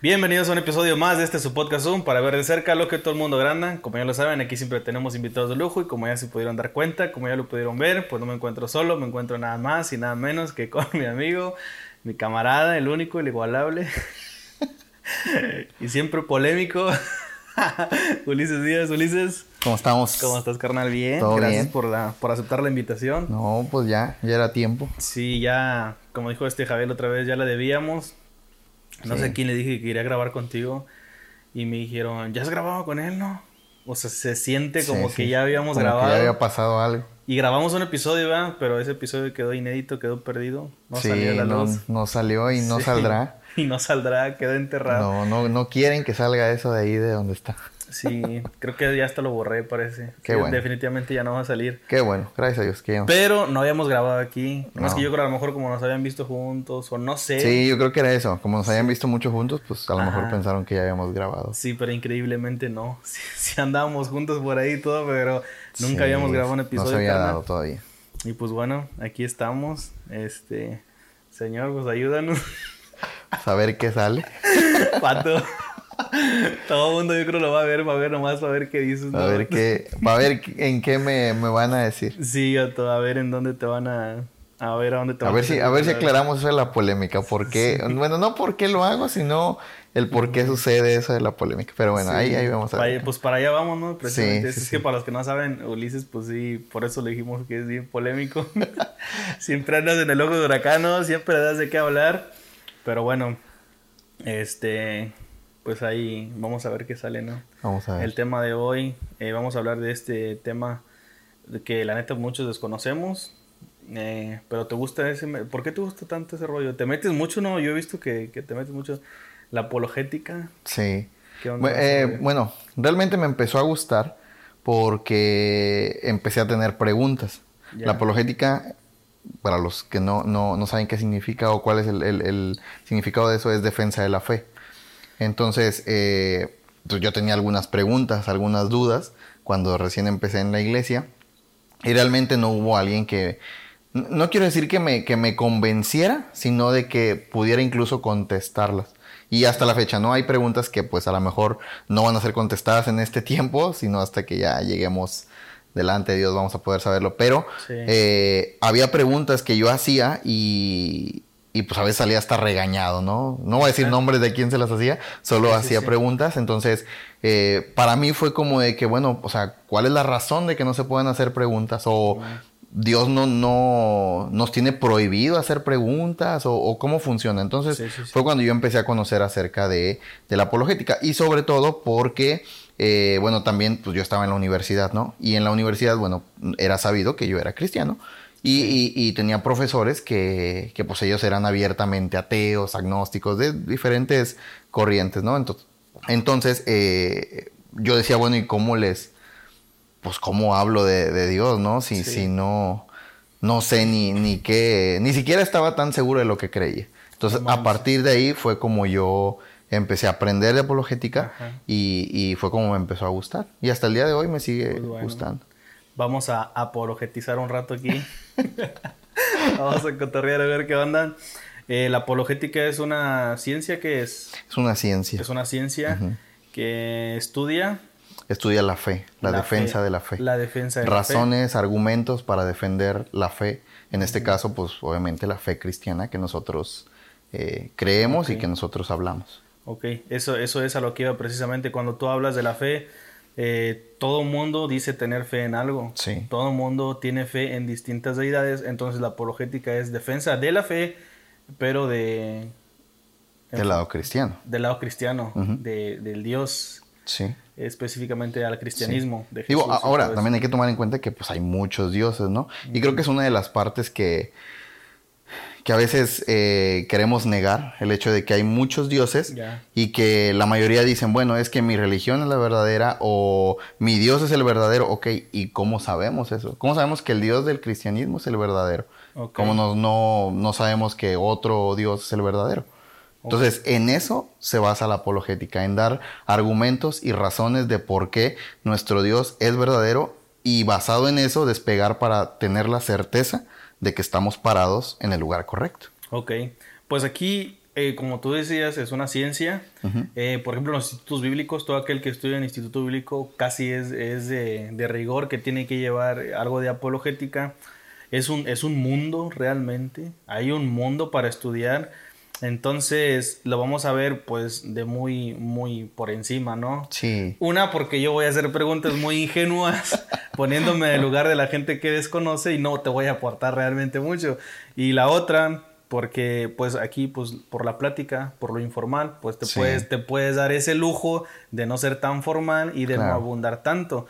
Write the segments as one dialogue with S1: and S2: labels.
S1: Bienvenidos a un episodio más de este su podcast Zoom para ver de cerca lo que todo el mundo granda. Como ya lo saben, aquí siempre tenemos invitados de lujo y como ya se pudieron dar cuenta, como ya lo pudieron ver, pues no me encuentro solo, me encuentro nada más y nada menos que con mi amigo, mi camarada, el único, el igualable y siempre polémico. Ulises Díaz, Ulises.
S2: ¿Cómo estamos?
S1: ¿Cómo estás, carnal? Bien.
S2: ¿Todo
S1: Gracias
S2: bien?
S1: Por, la, por aceptar la invitación.
S2: No, pues ya, ya era tiempo.
S1: Sí, ya, como dijo este Javier otra vez, ya la debíamos. No
S2: Sí.
S1: sé quién le dije que quería grabar contigo. Y me dijeron, ¿ya has grabado con él, no? O sea, se siente como
S2: Sí,
S1: que
S2: sí.
S1: ya habíamos
S2: Como que
S1: grabado.
S2: ya había pasado algo.
S1: Y grabamos un episodio, ¿verdad? Pero ese episodio quedó inédito, quedó perdido. No salió a la
S2: no,
S1: luz.
S2: no salió y no saldrá.
S1: Y no saldrá, quedó enterrado.
S2: No, no, no quieren que salga eso de ahí de donde está.
S1: Sí, creo que ya hasta lo borré, parece.
S2: Qué
S1: Sí,
S2: bueno.
S1: Definitivamente ya no va a salir.
S2: Qué bueno, gracias a Dios que ya
S1: Pero no habíamos grabado aquí. Más
S2: No.
S1: que yo creo a lo mejor como nos habían visto juntos o no sé.
S2: Sí, yo creo que era eso. Como nos habían visto mucho juntos, pues a lo mejor pensaron que ya habíamos grabado.
S1: Sí, pero increíblemente no. Sí, sí andábamos juntos por ahí y todo, pero nunca
S2: Sí,
S1: habíamos grabado un episodio.
S2: No se había
S1: carnal.
S2: dado todavía.
S1: Y pues bueno, aquí estamos. Este, señor, pues ayúdanos.
S2: Saber qué sale.
S1: Pato. Todo el mundo yo creo lo va a ver, va a ver nomás, va a ver qué dices.
S2: A
S1: ¿no?
S2: ver qué, a ver en qué me, me van a decir.
S1: Sí, Gato, a ver en dónde te van a... A ver a dónde te
S2: A
S1: van
S2: ver si, a ver si aclaramos eso de la polémica. ¿Por qué? Bueno, no por qué lo hago, sino el por qué sucede eso de la polémica. Pero bueno,
S1: Sí.
S2: ahí, ahí vamos a ver.
S1: Pues para allá vamos, ¿no? Precisamente.
S2: Sí,
S1: es que para los que no saben, Ulises, pues sí, por eso le dijimos que es bien polémico. siempre andas en el ojo de huracán, ¿no? Siempre das de qué hablar. Pero bueno, este, pues ahí vamos a ver qué sale, ¿no?
S2: Vamos a ver.
S1: El tema de hoy, eh, vamos a hablar de este tema que la neta muchos desconocemos. eh, pero te gusta ese... ¿Por qué te gusta tanto ese rollo? ¿Te metes mucho, no? Yo he visto que, que te metes mucho la apologética.
S2: Sí.
S1: ¿Qué onda?
S2: Bu- eh, bueno, realmente me empezó a gustar porque empecé a tener preguntas.
S1: Ya.
S2: La apologética, para los que no, no, no saben qué significa o cuál es el, el- el significado de eso, es defensa de la fe. Entonces, eh, pues yo tenía algunas preguntas, algunas dudas cuando recién empecé en la iglesia y realmente no hubo alguien que, no quiero decir que me, que me convenciera, sino de que pudiera incluso contestarlas. Y hasta la fecha, ¿no? Hay preguntas que pues a lo mejor no van a ser contestadas en este tiempo, sino hasta que ya lleguemos delante de Dios vamos a poder saberlo. Pero
S1: Sí.
S2: eh, había preguntas que yo hacía y, y pues a veces salía hasta regañado, ¿no? No voy a decir nombres de quién se las hacía, solo
S1: Sí,
S2: hacía
S1: sí.
S2: preguntas. Entonces, eh, para mí fue como de que, bueno, o sea, ¿cuál es la razón de que no se puedan hacer preguntas? O Dios no, no nos tiene prohibido hacer preguntas, o, o cómo funciona. Entonces, fue cuando yo empecé a conocer acerca de, de la apologética. Y sobre todo porque, eh, bueno, también pues yo estaba en la universidad, ¿no? Y en la universidad, bueno, era sabido que yo era cristiano. Y, y- y tenía profesores que, que, pues ellos eran abiertamente ateos, agnósticos, de diferentes corrientes, ¿no? Entonces, entonces eh, yo decía, bueno, ¿y cómo les, pues cómo hablo de, de Dios, ¿no? Si,
S1: Sí.
S2: si no, no sé ni, ni qué, ni siquiera estaba tan seguro de lo que creía. Entonces,
S1: No
S2: a partir de ahí fue como yo empecé a aprender de apologética y, y fue como me empezó a gustar. Y hasta el día de hoy me sigue
S1: Pues bueno.
S2: gustando.
S1: Vamos a apologetizar un rato aquí. Vamos a cotorrear a ver qué onda. Eh, la apologética es una ciencia que es,
S2: Es una ciencia.
S1: es una ciencia que estudia
S2: Estudia la fe, la, defensa
S1: fe,
S2: de la fe.
S1: La defensa de la fe.
S2: Razones, argumentos para defender la fe. En este caso, pues obviamente la fe cristiana que nosotros eh, creemos y que nosotros hablamos.
S1: Ok, eso, eso es a lo que iba precisamente. Cuando tú hablas de la fe, eh, todo mundo dice tener fe en algo.
S2: Sí.
S1: Todo mundo tiene fe en distintas deidades. Entonces la apologética es defensa de la fe, pero de...
S2: Del lado cristiano.
S1: Del lado cristiano, de, del Dios,
S2: Sí.
S1: específicamente al cristianismo. de
S2: Digo,
S1: Jesús
S2: ahora también hay que tomar en cuenta que pues hay muchos dioses, ¿no? Y creo que es una de las partes que, que a veces eh, queremos negar, el hecho de que hay muchos dioses y que la mayoría dicen, bueno, es que mi religión es la verdadera o mi Dios es el verdadero, ok, ¿y cómo sabemos eso? ¿Cómo sabemos que el Dios del cristianismo es el verdadero?
S1: Ok.
S2: ¿Cómo no, no, no sabemos que otro Dios es el verdadero? Entonces, en eso se basa la apologética, en dar argumentos y razones de por qué nuestro Dios es verdadero y basado en eso despegar para tener la certeza de que estamos parados en el lugar correcto.
S1: Ok, pues aquí eh, como tú decías, es una ciencia. Eh, por ejemplo, en los institutos bíblicos, todo aquel que estudia en el instituto bíblico casi es, es de, de, rigor, que tiene que llevar algo de apologética. Es un, es un mundo realmente. Hay un mundo para estudiar. Entonces lo vamos a ver pues de muy, muy por encima, ¿no?
S2: Sí.
S1: Una, porque yo voy a hacer preguntas muy ingenuas, poniéndome en el lugar de la gente que desconoce y no te voy a aportar realmente mucho. Y la otra, porque pues aquí pues por la plática, por lo informal, pues te, puedes, te puedes dar ese lujo de no ser tan formal y de no abundar tanto.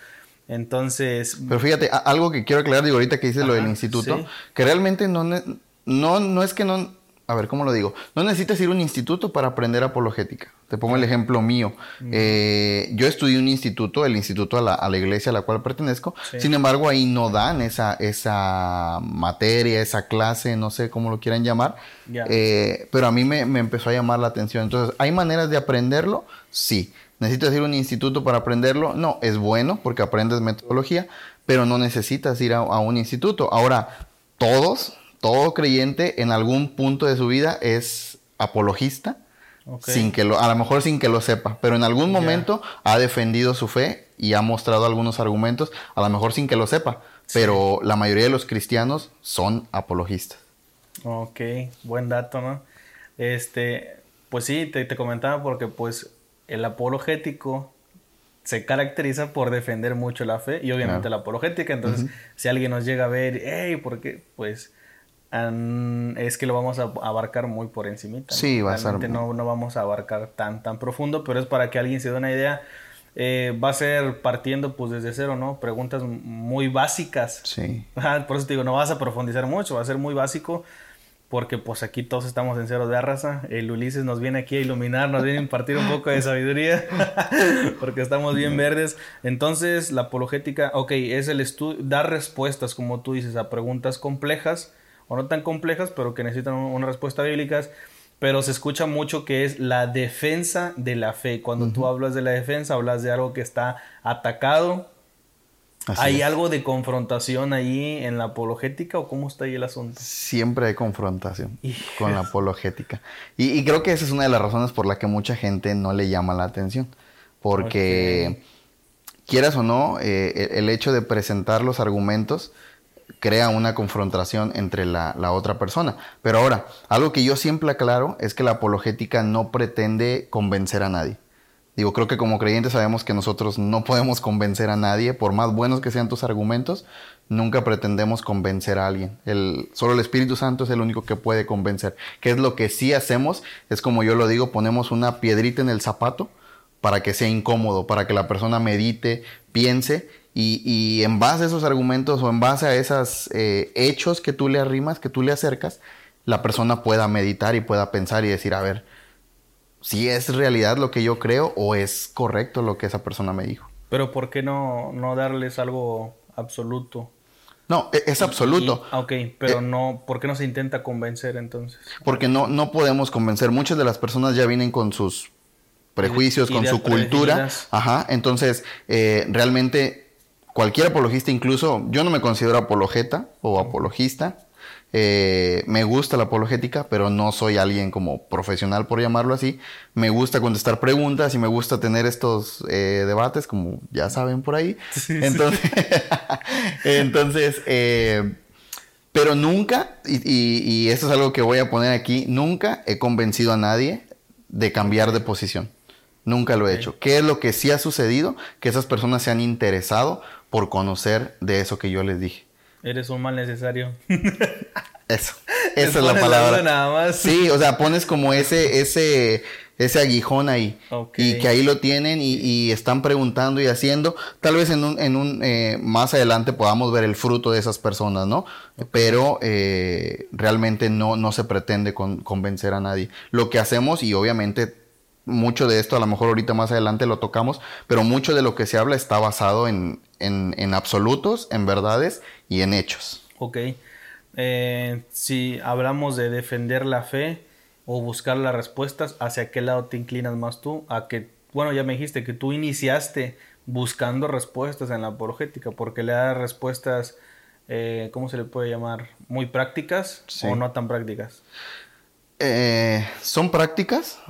S1: Entonces...
S2: Pero fíjate, algo que quiero aclarar, digo ahorita que dices lo del instituto, que realmente no, no, no es que no a ver, ¿cómo lo digo? No necesitas ir a un instituto para aprender apologética. Te pongo el ejemplo mío. Eh, yo estudié un instituto, el instituto a la, iglesia a la cual pertenezco. Sin embargo, ahí no dan esa, esa materia, esa clase, no sé cómo lo quieran llamar. Eh, pero a mí me, me, empezó a llamar la atención. Entonces, ¿hay maneras de aprenderlo? Sí. ¿Necesitas ir a un instituto para aprenderlo? No, es bueno porque aprendes metodología, pero no necesitas ir a un instituto. Ahora, todos todo creyente en algún punto de su vida es apologista, sin que lo, a lo mejor sin que lo sepa, pero en algún momento ha defendido su fe y ha mostrado algunos argumentos, a lo mejor sin que lo sepa, pero la mayoría de los cristianos son apologistas.
S1: Ok, buen dato, ¿no? Este, pues sí, te, comentaba porque pues el apologético se caracteriza por defender mucho la fe y obviamente la apologética. Entonces, si alguien nos llega a ver, hey, ¿por qué? Pues es que lo vamos a abarcar muy por encimita.
S2: Sí, va a ser.
S1: No, no vamos a abarcar tan, tan profundo, pero es para que alguien se dé una idea. Eh, va a ser partiendo pues desde cero, ¿no? Preguntas muy básicas.
S2: Sí.
S1: por eso te digo, no vas a profundizar mucho, va a ser muy básico, porque pues aquí todos estamos en cero de raza. El Ulises nos viene aquí a iluminar, nos viene a impartir un poco de sabiduría, porque estamos bien verdes. Entonces, la apologética, ok, es el estudio, dar respuestas, como tú dices, a preguntas complejas o no tan complejas, pero que necesitan una respuesta bíblica, pero se escucha mucho que es la defensa de la fe. Cuando tú hablas de la defensa, hablas de algo que está atacado. ¿Hay algo de confrontación ahí en la apologética o cómo está ahí el asunto?
S2: Siempre hay confrontación con la apologética. Y, creo que esa es una de las razones por la que mucha gente no le llama la atención. Porque, quieras o no, eh, el hecho de presentar los argumentos crea una confrontación entre la, otra persona. Pero ahora, algo que yo siempre aclaro es que la apologética no pretende convencer a nadie. Digo, creo que como creyentes sabemos que nosotros no podemos convencer a nadie, por más buenos que sean tus argumentos, nunca pretendemos convencer a alguien. El, solo el Espíritu Santo es el único que puede convencer. ¿Qué es lo que sí hacemos? Es como yo lo digo, ponemos una piedrita en el zapato para que sea incómodo, para que la persona medite, piense y, en base a esos argumentos o en base a esos eh, hechos que tú le arrimas, que tú le acercas, la persona pueda meditar y pueda pensar y decir, a ver, si es realidad lo que yo creo o es correcto lo que esa persona me dijo.
S1: Pero ¿por qué no, no darles algo absoluto?
S2: No, e, es absoluto.
S1: ok, pero eh, no, ¿por qué no se intenta convencer entonces?
S2: Porque no, no podemos convencer. Muchas de las personas ya vienen con sus prejuicios, con su cultura. Ajá, entonces eh, realmente cualquier apologista, incluso yo no me considero apologeta o apologista. Eh, me gusta la apologética, pero no soy alguien como profesional, por llamarlo así. Me gusta contestar preguntas y me gusta tener estos eh, debates, como ya saben por ahí. entonces, entonces eh, pero nunca, y, esto es algo que voy a poner aquí, nunca he convencido a nadie de cambiar de posición. Nunca lo he hecho. ¿Qué es lo que sí ha sucedido? Que esas personas se han interesado por conocer de eso que yo les dije.
S1: Eres un mal necesario.
S2: Eso. Esa es la palabra. Nada más. Sí, o sea, pones como ese, ese, ese aguijón ahí. Y que ahí lo tienen y, están preguntando y haciendo. Tal vez en un, en un eh, más adelante podamos ver el fruto de esas personas, ¿no? Pero eh, realmente no, no se pretende convencer a nadie. Lo que hacemos, y obviamente mucho de esto a lo mejor ahorita más adelante lo tocamos, pero mucho de lo que se habla está basado en, en, absolutos, en verdades y en hechos.
S1: Ok. Eh, si hablamos de defender la fe o buscar las respuestas, ¿hacia qué lado te inclinas más tú? A que, bueno, ya me dijiste que tú iniciaste buscando respuestas en la apologética, porque le das respuestas, eh, ¿cómo se le puede llamar? ¿Muy prácticas o no tan prácticas?
S2: Eh, son prácticas,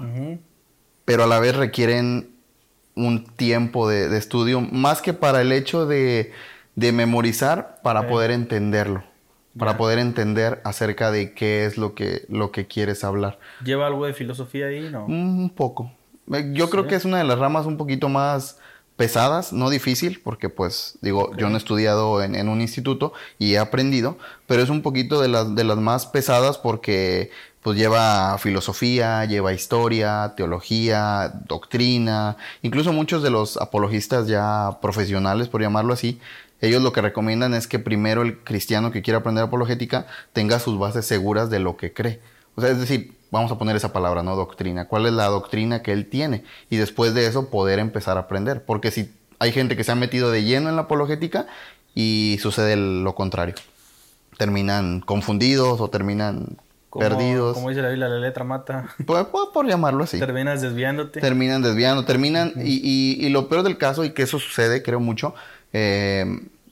S2: pero a la vez requieren un tiempo de, estudio, más que para el hecho de, memorizar, para poder entenderlo, para poder entender acerca de qué es lo que, lo que quieres hablar.
S1: ¿Lleva algo de filosofía ahí, no?
S2: Un poco. Eh, yo creo que es una de las ramas un poquito más pesadas, no difícil, porque pues digo, yo no he estudiado en, un instituto y he aprendido, pero es un poquito de las, de las más pesadas porque pues lleva filosofía, lleva historia, teología, doctrina, incluso muchos de los apologistas ya profesionales, por llamarlo así, ellos lo que recomiendan es que primero el cristiano que quiera aprender apologética tenga sus bases seguras de lo que cree. O sea, es decir, vamos a poner esa palabra, ¿no? Doctrina. ¿Cuál es la doctrina que él tiene? Y después de eso poder empezar a aprender. Porque si hay gente que se ha metido de lleno en la apologética y sucede lo contrario. Terminan confundidos o terminan perdidos.
S1: Como dice la Biblia, la letra mata.
S2: Por, por, llamarlo así.
S1: Terminas desviándote.
S2: Terminan desviando, terminan. y, y, lo peor del caso, y que eso sucede, creo mucho, eh,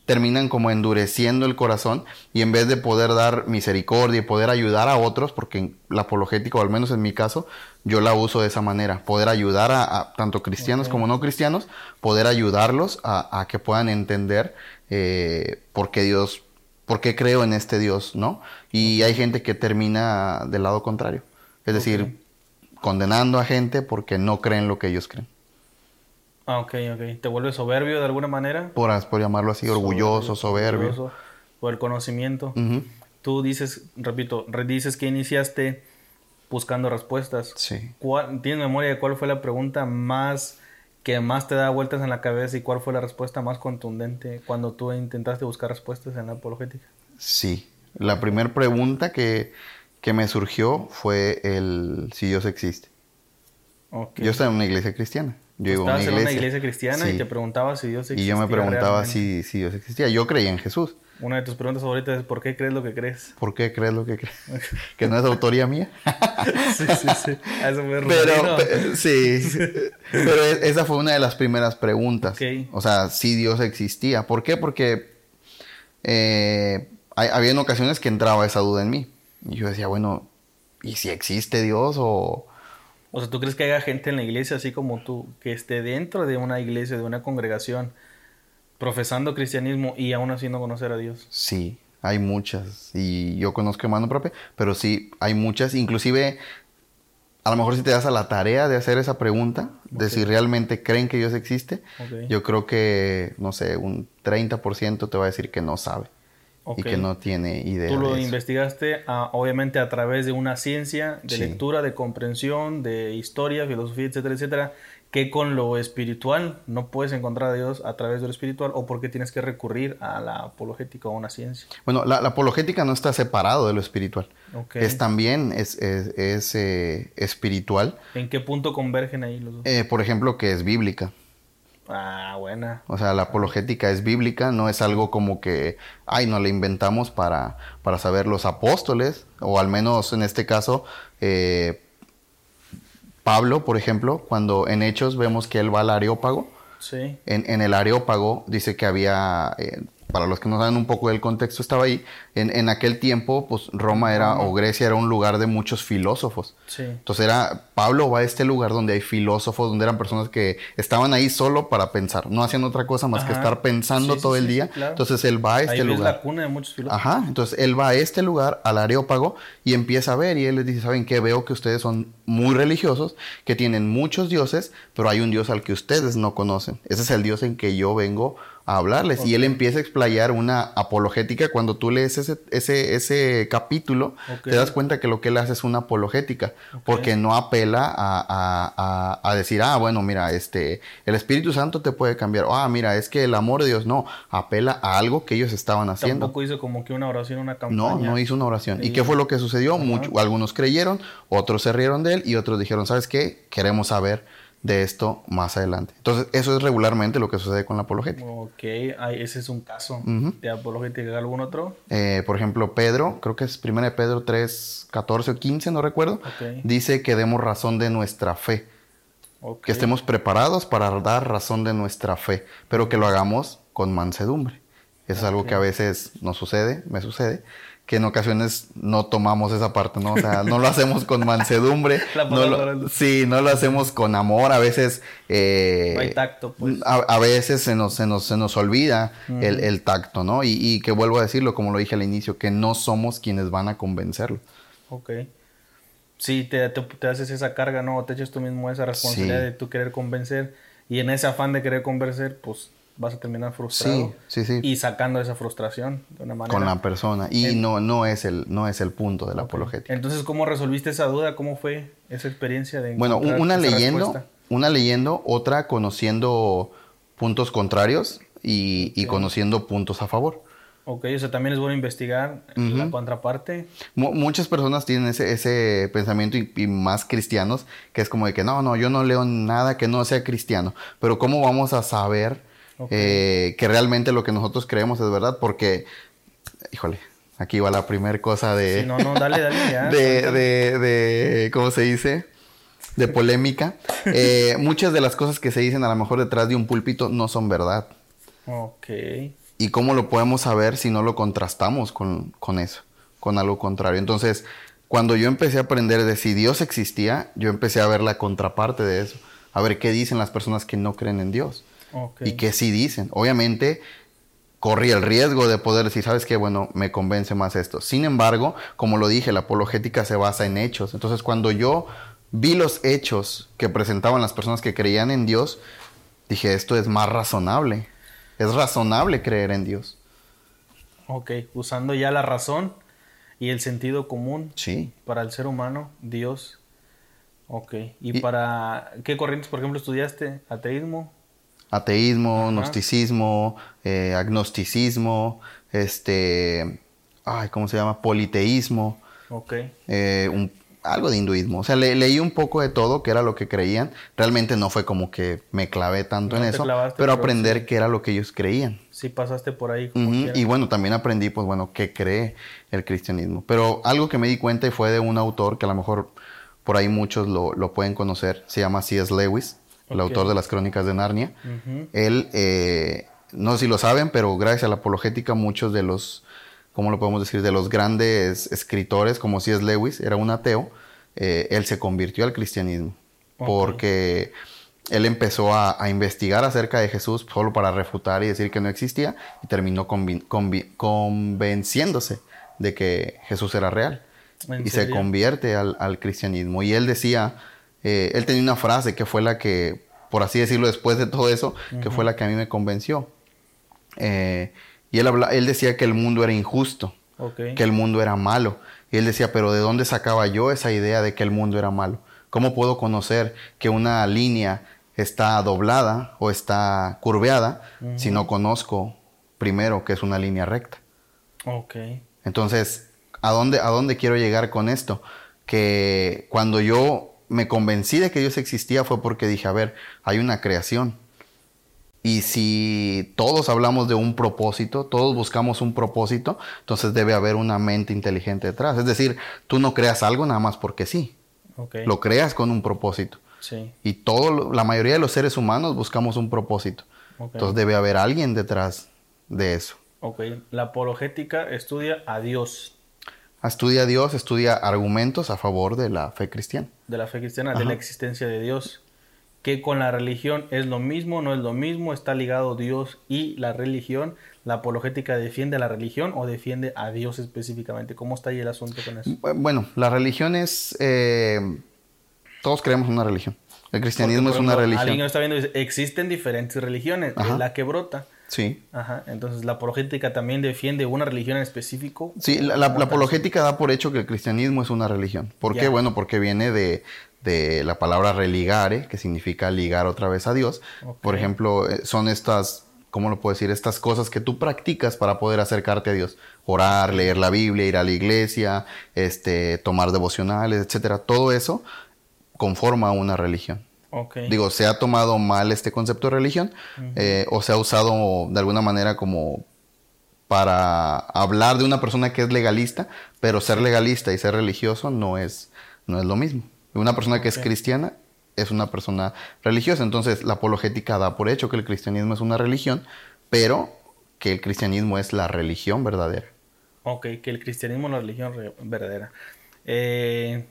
S2: terminan como endureciendo el corazón y en vez de poder dar misericordia y poder ayudar a otros, porque la apologética, o al menos en mi caso, yo la uso de esa manera, poder ayudar a, tanto cristianos como no cristianos, poder ayudarlos a, que puedan entender eh, por qué Dios, por qué creo en este Dios, ¿no? Y hay gente que termina del lado contrario, es decir, condenando a gente porque no creen lo que ellos creen.
S1: Ah, ok, ok. ¿Te vuelve soberbio de alguna manera?
S2: Por, por llamarlo así, orgulloso, soberbio.
S1: por el conocimiento. Tú dices, repito, dices que iniciaste buscando respuestas.
S2: Sí.
S1: ¿Tienes memoria de cuál fue la pregunta más que más te da vueltas en la cabeza y cuál fue la respuesta más contundente cuando tú intentaste buscar respuestas en la apologética?
S2: Sí. La primera pregunta que, que me surgió fue el si Dios existe. Yo estaba en una iglesia cristiana. Yo
S1: una iglesia. en una iglesia cristiana y te preguntaba si Dios existía.
S2: Y yo me preguntaba si, si, Dios existía. Yo creía en Jesús.
S1: Una de tus preguntas favoritas es ¿por qué crees lo que crees?
S2: ¿Por qué crees lo que crees? que no es autoría mía.
S1: sí, sí, sí. Eso fue
S2: pero, sí. pero esa fue una de las primeras preguntas. O sea, si Dios existía. ¿Por qué? Porque eh, había ocasiones que entraba esa duda en mí. Y yo decía, bueno, ¿y si existe Dios o
S1: o sea, ¿tú crees que haya gente en la iglesia, así como tú, que esté dentro de una iglesia, de una congregación, profesando cristianismo y aún así no conocer a Dios?
S2: Sí, hay muchas. Y yo conozco mano propia, pero sí, hay muchas. Inclusive, a lo mejor si te das a la tarea de hacer esa pregunta, de si realmente creen que Dios existe, yo creo que, no sé, un 30% te va a decir que no sabe y que no tiene idea.
S1: Tú lo investigaste obviamente a través de una ciencia de lectura, de comprensión, de historia, filosofía, etcétera, etcétera, que con lo espiritual no puedes encontrar a Dios a través de lo espiritual o porque tienes que recurrir a la apologética o a una ciencia.
S2: Bueno, la, apologética no está separado de lo espiritual. Es también es, es, eh, espiritual.
S1: ¿En qué punto convergen ahí los dos?
S2: Eh, por ejemplo, que es bíblica.
S1: Ah, buena.
S2: O sea, la apologética es bíblica, no es algo como que, ay, no la inventamos para, para saber los apóstoles, o al menos en este caso, eh, Pablo, por ejemplo, cuando en Hechos vemos que él va al Areópago,
S1: sí.
S2: en, en el Areópago dice que había, eh, para los que no saben un poco del contexto, estaba ahí. En, en aquel tiempo, pues Roma era, o Grecia era un lugar de muchos filósofos.
S1: Sí.
S2: Entonces era, Pablo va a este lugar donde hay filósofos, donde eran personas que estaban ahí solo para pensar, no hacían otra cosa más que estar pensando todo el día. Entonces él va a este lugar.
S1: la cuna de muchos filósofos.
S2: Ajá, entonces él va a este lugar, al Areópago, y empieza a ver, y él les dice, ¿saben qué? Veo que ustedes son muy religiosos, que tienen muchos dioses, pero hay un dios al que ustedes no conocen. Ese es el dios en que yo vengo a hablarles. Y él empieza a explayar una apologética. Cuando tú lees ese, ese, ese capítulo, te das cuenta que lo que él hace es una apologética, porque no apela a, a, a, decir, ah, bueno, mira, este, el Espíritu Santo te puede cambiar. Ah, mira, es que el amor de Dios no, apela a algo que ellos estaban haciendo.
S1: Tampoco hizo como que una oración, una campaña.
S2: No, no hizo una oración. ¿Y, qué fue lo que sucedió? algunos creyeron, otros se rieron de él y otros dijeron, ¿sabes qué? Queremos saber de esto más adelante. Entonces, eso es regularmente lo que sucede con la apologética.
S1: Ok, ese es un caso de apologética. ¿Algún otro?
S2: Eh, por ejemplo, Pedro, creo que es 1 Pedro 3, 14 o 15, no recuerdo, dice que demos razón de nuestra fe. Que estemos preparados para dar razón de nuestra fe, pero que lo hagamos con mansedumbre. Eso es algo que a veces nos sucede, me sucede, que en ocasiones no tomamos esa parte, ¿no? O sea, no lo hacemos con mansedumbre. no lo, sí, no lo hacemos con amor. A veces...
S1: Eh, no hay tacto, pues.
S2: A, veces se nos, se nos, se nos olvida el, el, tacto, ¿no? Y, y, que vuelvo a decirlo, como lo dije al inicio, que no somos quienes van a convencerlo.
S1: Ok. Sí, te, te, haces esa carga, ¿no? Te echas tú mismo esa responsabilidad de tú querer convencer. Y en ese afán de querer convencer, pues vas a terminar frustrado.
S2: Sí, sí, sí.
S1: Y sacando esa frustración de una manera.
S2: Con la persona. Y no, no, es el, no es el punto de la apologética.
S1: Entonces, ¿cómo resolviste esa duda? ¿Cómo fue esa experiencia de
S2: Bueno, una leyendo, una leyendo, otra conociendo puntos contrarios y, y conociendo puntos a favor.
S1: Ok, o sea, también es bueno investigar la contraparte.
S2: muchas personas tienen ese, ese pensamiento y, más cristianos, que es como de que no, no, yo no leo nada que no sea cristiano. Pero ¿cómo vamos a saber eh, que realmente lo que nosotros creemos es verdad? Porque, híjole, aquí va la primera cosa de...
S1: Sí, no, no, dale, dale, ya.
S2: de, de, de, ¿cómo se dice? De polémica. Eh, muchas de las cosas que se dicen a lo mejor detrás de un púlpito no son verdad.
S1: Ok.
S2: ¿Y cómo lo podemos saber si no lo contrastamos con, eso, con algo contrario? Entonces, cuando yo empecé a aprender de si Dios existía, yo empecé a ver la contraparte de eso, a ver qué dicen las personas que no creen en Dios y qué sí dicen. Obviamente, corrí el riesgo de poder decir, ¿sabes qué? Bueno, me convence más esto. Sin embargo, como lo dije, la apologética se basa en hechos. Entonces, cuando yo vi los hechos que presentaban las personas que creían en Dios, dije, esto es más razonable es razonable creer en Dios.
S1: Ok, usando ya la razón y el sentido común.
S2: Sí.
S1: Para el ser humano, Dios. Ok. ¿Y, para qué corrientes, por ejemplo, estudiaste? ¿Ateísmo?
S2: Ateísmo, gnosticismo, eh, agnosticismo, este. Ay, ¿cómo se llama? Politeísmo.
S1: Ok.
S2: Eh, un algo de hinduismo. O sea, leí un poco de todo, que era lo que creían. Realmente no fue como que me clavé tanto en eso, pero aprender qué era lo que ellos creían.
S1: Sí, pasaste por ahí.
S2: y bueno, también aprendí, pues bueno, qué cree el cristianismo. Pero algo que me di cuenta y fue de un autor que a lo mejor por ahí muchos lo, pueden conocer, se llama C.S. Lewis, el autor de las crónicas de Narnia. Él, eh, no sé si lo saben, pero gracias a la apologética muchos de los ¿cómo lo podemos decir? De los grandes escritores, como si es Lewis, era un ateo, eh, él se convirtió al cristianismo. Porque él empezó a, investigar acerca de Jesús solo para refutar y decir que no existía y terminó convenciéndose de que Jesús era real. Y se convierte al, cristianismo. Y él decía, eh, él tenía una frase que fue la que, por así decirlo, después de todo eso, que fue la que a mí me convenció. Eh, y él, habla, él decía que el mundo era injusto, que el mundo era malo. Y él decía, pero ¿de dónde sacaba yo esa idea de que el mundo era malo? ¿Cómo puedo conocer que una línea está doblada o está curveada si no conozco primero que es una línea recta?
S1: Ok.
S2: Entonces, ¿a dónde, ¿a dónde quiero llegar con esto? Que cuando yo me convencí de que Dios existía fue porque dije, a ver, hay una creación y si todos hablamos de un propósito, todos buscamos un propósito, entonces debe haber una mente inteligente detrás. Es decir, tú no creas algo nada más porque sí. Lo creas con un propósito.
S1: Sí.
S2: Y todo, la mayoría de los seres humanos buscamos un propósito. Entonces debe haber alguien detrás de eso.
S1: Ok. La apologética estudia a Dios.
S2: Estudia a Dios, estudia argumentos a favor de la fe cristiana.
S1: De la fe cristiana, de la existencia de Dios que con la religión es lo mismo, no es lo mismo, está ligado Dios y la religión. ¿La apologética defiende a la religión o defiende a Dios específicamente? ¿Cómo está ahí el asunto con eso?
S2: Bueno, la religión es... Eh, todos creemos en una religión. El cristianismo es una religión.
S1: Alguien está viendo existen diferentes religiones, es la que brota.
S2: Sí.
S1: Ajá. Entonces, la apologética también defiende una religión en específico.
S2: Sí, la, apologética da por hecho que el cristianismo es una religión. ¿Por qué? Bueno, porque viene de, de la palabra religare, que significa ligar otra vez a Dios. Por ejemplo, eh, son estas, ¿cómo lo puedo decir? Estas cosas que tú practicas para poder acercarte a Dios. Orar, leer la Biblia, ir a la iglesia, este, tomar devocionales, etcétera. Todo eso conforma una religión. Digo, se ha tomado mal este concepto de religión eh, o se ha usado de alguna manera como para hablar de una persona que es legalista, pero ser legalista y ser religioso no es, no es lo mismo. Una persona que es cristiana es una persona religiosa. Entonces, la apologética da por hecho que el cristianismo es una religión, pero que el cristianismo es la religión verdadera.
S1: Ok, que el cristianismo es la religión re- verdadera. Eh,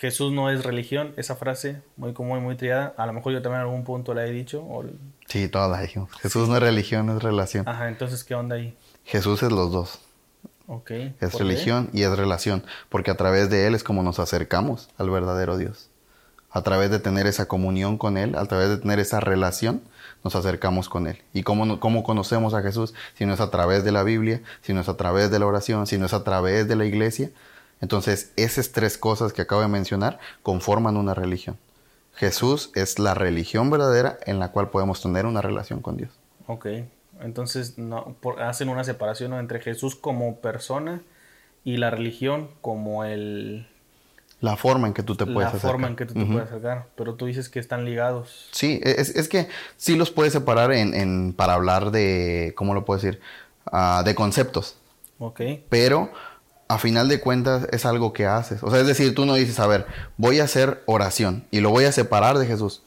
S1: Jesús no es religión, esa frase muy común y muy triada. A lo mejor yo también en algún punto la he dicho. o-
S2: Sí, todas las dijimos. Jesús no es religión, es relación.
S1: Ajá, entonces, ¿qué onda ahí?
S2: Jesús es los dos.
S1: Ok.
S2: Es religión y es relación, porque a través de Él es como nos acercamos al verdadero Dios. A través de tener esa comunión con Él, a través de tener esa relación, nos acercamos con Él. ¿Y cómo, cómo conocemos a Jesús? Si no es a través de la Biblia, si no es a través de la oración, si no es a través de la iglesia. Entonces, esas tres cosas que acabo de mencionar conforman una religión. Jesús es la religión verdadera en la cual podemos tener una relación con Dios.
S1: Ok. Entonces, no, por- hacen una separación ¿no? entre Jesús como persona y la religión como el,
S2: La forma en que tú te puedes
S1: la
S2: acercar.
S1: forma en que tú te puedes acercar. Pero tú dices que están ligados.
S2: Sí, es, es que sí los puedes separar en, en- para hablar de, ¿cómo lo puedo decir? Ah, de conceptos,
S1: Ok.
S2: pero a final de cuentas es algo que haces. O sea, es decir, tú no dices, a ver, voy a hacer oración y lo voy a separar de Jesús.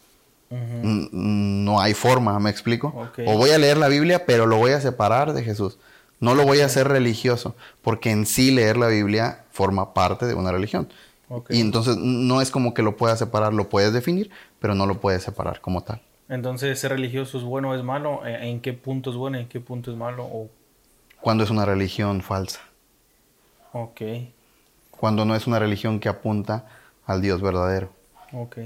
S2: No hay forma, ¿me explico? O voy a leer la Biblia, pero lo voy a separar de Jesús. No lo voy a hacer religioso, porque en sí leer la Biblia forma parte de una religión. Y entonces no es como que lo puedas separar, lo puedes definir, pero no lo puedes separar como tal.
S1: Entonces, ¿ser religioso es bueno o es malo? ¿En en qué punto es bueno y en qué punto es malo? O-
S2: Cuando es una religión falsa,
S1: ok,
S2: cuando no es una religión que apunta al Dios verdadero,
S1: ok.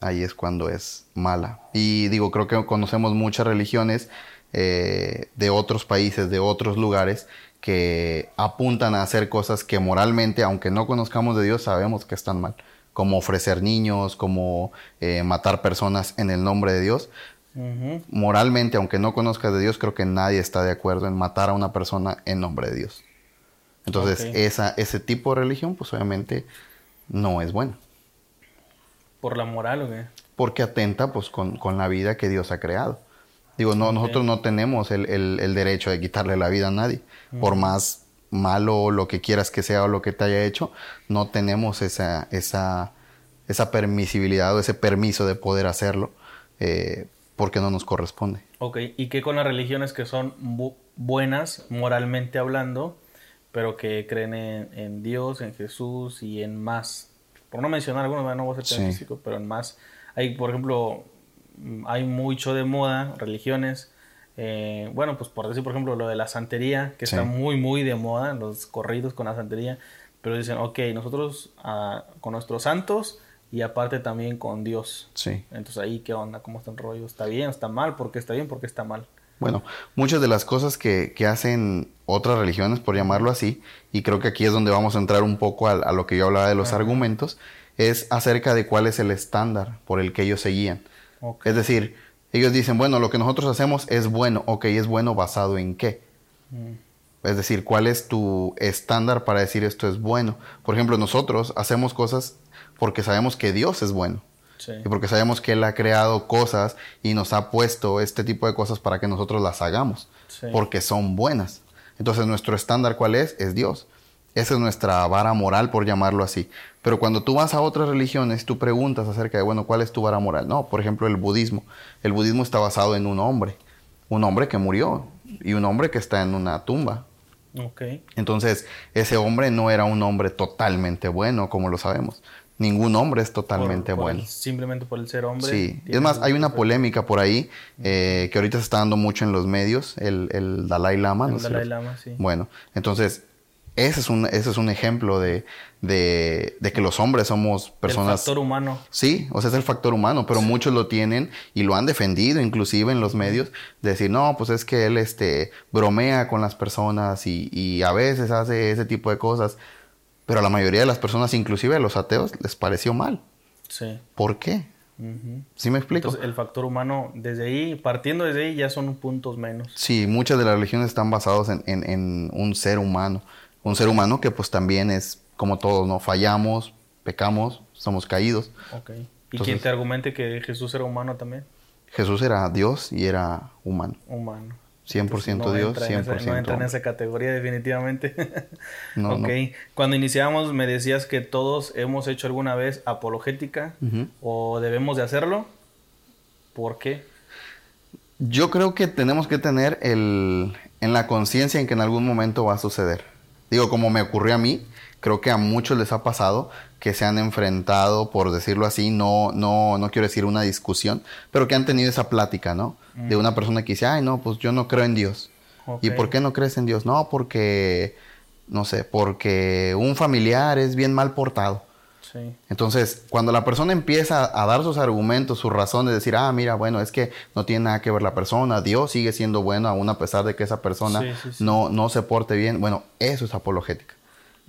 S2: ahí es cuando es mala. Y digo, creo que conocemos muchas religiones eh, de otros países, de otros lugares, que apuntan a hacer cosas que moralmente, aunque no conozcamos de Dios, sabemos que están mal. Como ofrecer niños, como eh, matar personas en el nombre de Dios. Moralmente, aunque no conozcas de Dios, creo que nadie está de acuerdo en matar a una persona en nombre de Dios. Entonces, esa, ese tipo de religión, pues obviamente no es buena.
S1: ¿Por la moral o qué?
S2: porque atenta pues con, con la vida que Dios ha creado. Digo, no, nosotros no tenemos el, el- el derecho de quitarle la vida a nadie. Por más malo lo que quieras que sea o lo que te haya hecho, no tenemos esa, esa, esa permisibilidad o ese permiso de poder hacerlo eh, porque no nos corresponde.
S1: Ok, ¿y qué con las religiones que son bu- buenas moralmente hablando, pero que creen en, en Dios, en Jesús y en más? Por no mencionar algunos, no voy a ser tan
S2: Sí.
S1: físico, pero en más. Hay, por ejemplo, mm, hay mucho de moda, religiones. eh, bueno, pues por decir, por ejemplo, lo de la santería, que
S2: Sí.
S1: está muy, muy de moda, los corridos con la santería. Pero dicen, ok, nosotros ah, con nuestros santos y aparte también con Dios.
S2: Sí.
S1: Entonces ahí, ¿qué onda? ¿Cómo está el rollo? ¿Está bien? ¿Está mal? ¿Por qué está bien? ¿Por qué está mal?
S2: Bueno, muchas de las cosas que, que hacen otras religiones, por llamarlo así, y creo que aquí es donde vamos a entrar un poco a, a lo que yo hablaba de los
S1: Ajá.
S2: argumentos, es acerca de cuál es el estándar por el que ellos se guían.
S1: Ok.
S2: Es decir, ellos dicen, bueno, lo que nosotros hacemos es bueno, ok, es bueno basado en qué.
S1: Mm,
S2: Es decir, ¿cuál es tu estándar para decir esto es bueno? Por ejemplo, nosotros hacemos cosas porque sabemos que Dios es bueno.
S1: Sí.
S2: Y porque sabemos que Él ha creado cosas y nos ha puesto este tipo de cosas para que nosotros las hagamos.
S1: Sí.
S2: Porque son buenas. Entonces, nuestro estándar, ¿cuál es? Es Dios. Esa es nuestra vara moral, por llamarlo así. Pero cuando tú vas a otras religiones, tú preguntas acerca de, bueno, ¿cuál es tu vara moral? No, por ejemplo, el budismo. El budismo está basado en un hombre. Un hombre que murió y un hombre que está en una tumba.
S1: Ok.
S2: Entonces, ese hombre no era un hombre totalmente bueno, como lo sabemos. Ningún hombre es totalmente
S1: Por- por
S2: bueno.
S1: el- simplemente por el ser hombre.
S2: Sí, es más, hay una polémica por ahí eh, que ahorita se está dando mucho en los medios, el, el Dalai Lama.
S1: El
S2: no
S1: Dalai Lama, sí.
S2: Bueno, entonces, ese es un, ese es un ejemplo de, de, de que los hombres somos
S1: El
S2: personas...
S1: factor humano.
S2: Sí, o sea, es el factor humano, pero muchos lo tienen y lo han defendido inclusive en los medios, de decir, no, pues es que él este, bromea con las personas y, y a veces hace ese tipo de cosas, pero a la mayoría de las personas, inclusive a los ateos, les pareció mal.
S1: Sí.
S2: ¿Por qué? ¿Sí me explico?
S1: Entonces, el factor humano, desde ahí, partiendo desde ahí, ya son puntos menos.
S2: Sí, muchas de las religiones están basadas en, en- en un ser humano. Un ser humano que pues también es como todos, ¿no? Fallamos, pecamos, somos caídos.
S1: Ok. ¿Y
S2: Entonces-
S1: quién te argumente que Jesús era humano también?
S2: Jesús era Dios y era humano.
S1: Humano.
S2: 100%
S1: Entonces, no
S2: Dios,
S1: entra en
S2: 100%
S1: esa- no entra en esa categoría definitivamente.
S2: No,
S1: ok.
S2: no.
S1: Cuando iniciamos me decías que todos hemos hecho alguna vez apologética o debemos de hacerlo. ¿Por qué?
S2: Yo creo que tenemos que tener el, en la conciencia en que en algún momento va a suceder. Digo, como me ocurrió a mí, creo que a muchos les ha pasado que se han enfrentado, por decirlo así, no, no, no quiero decir una discusión, pero que han tenido esa plática, ¿no? De una persona que dice, ay, no, pues yo no creo en Dios. ¿Y por qué no crees en Dios? No, porque, no sé, porque un familiar es bien mal portado.
S1: Sí.
S2: Entonces, cuando la persona empieza a dar sus argumentos, sus razones, decir, ah, mira, bueno, es que no tiene nada que ver la persona, Dios sigue siendo bueno aún a pesar de que esa persona
S1: Sí, sí, sí.
S2: No, no se porte bien, bueno, eso es apologética.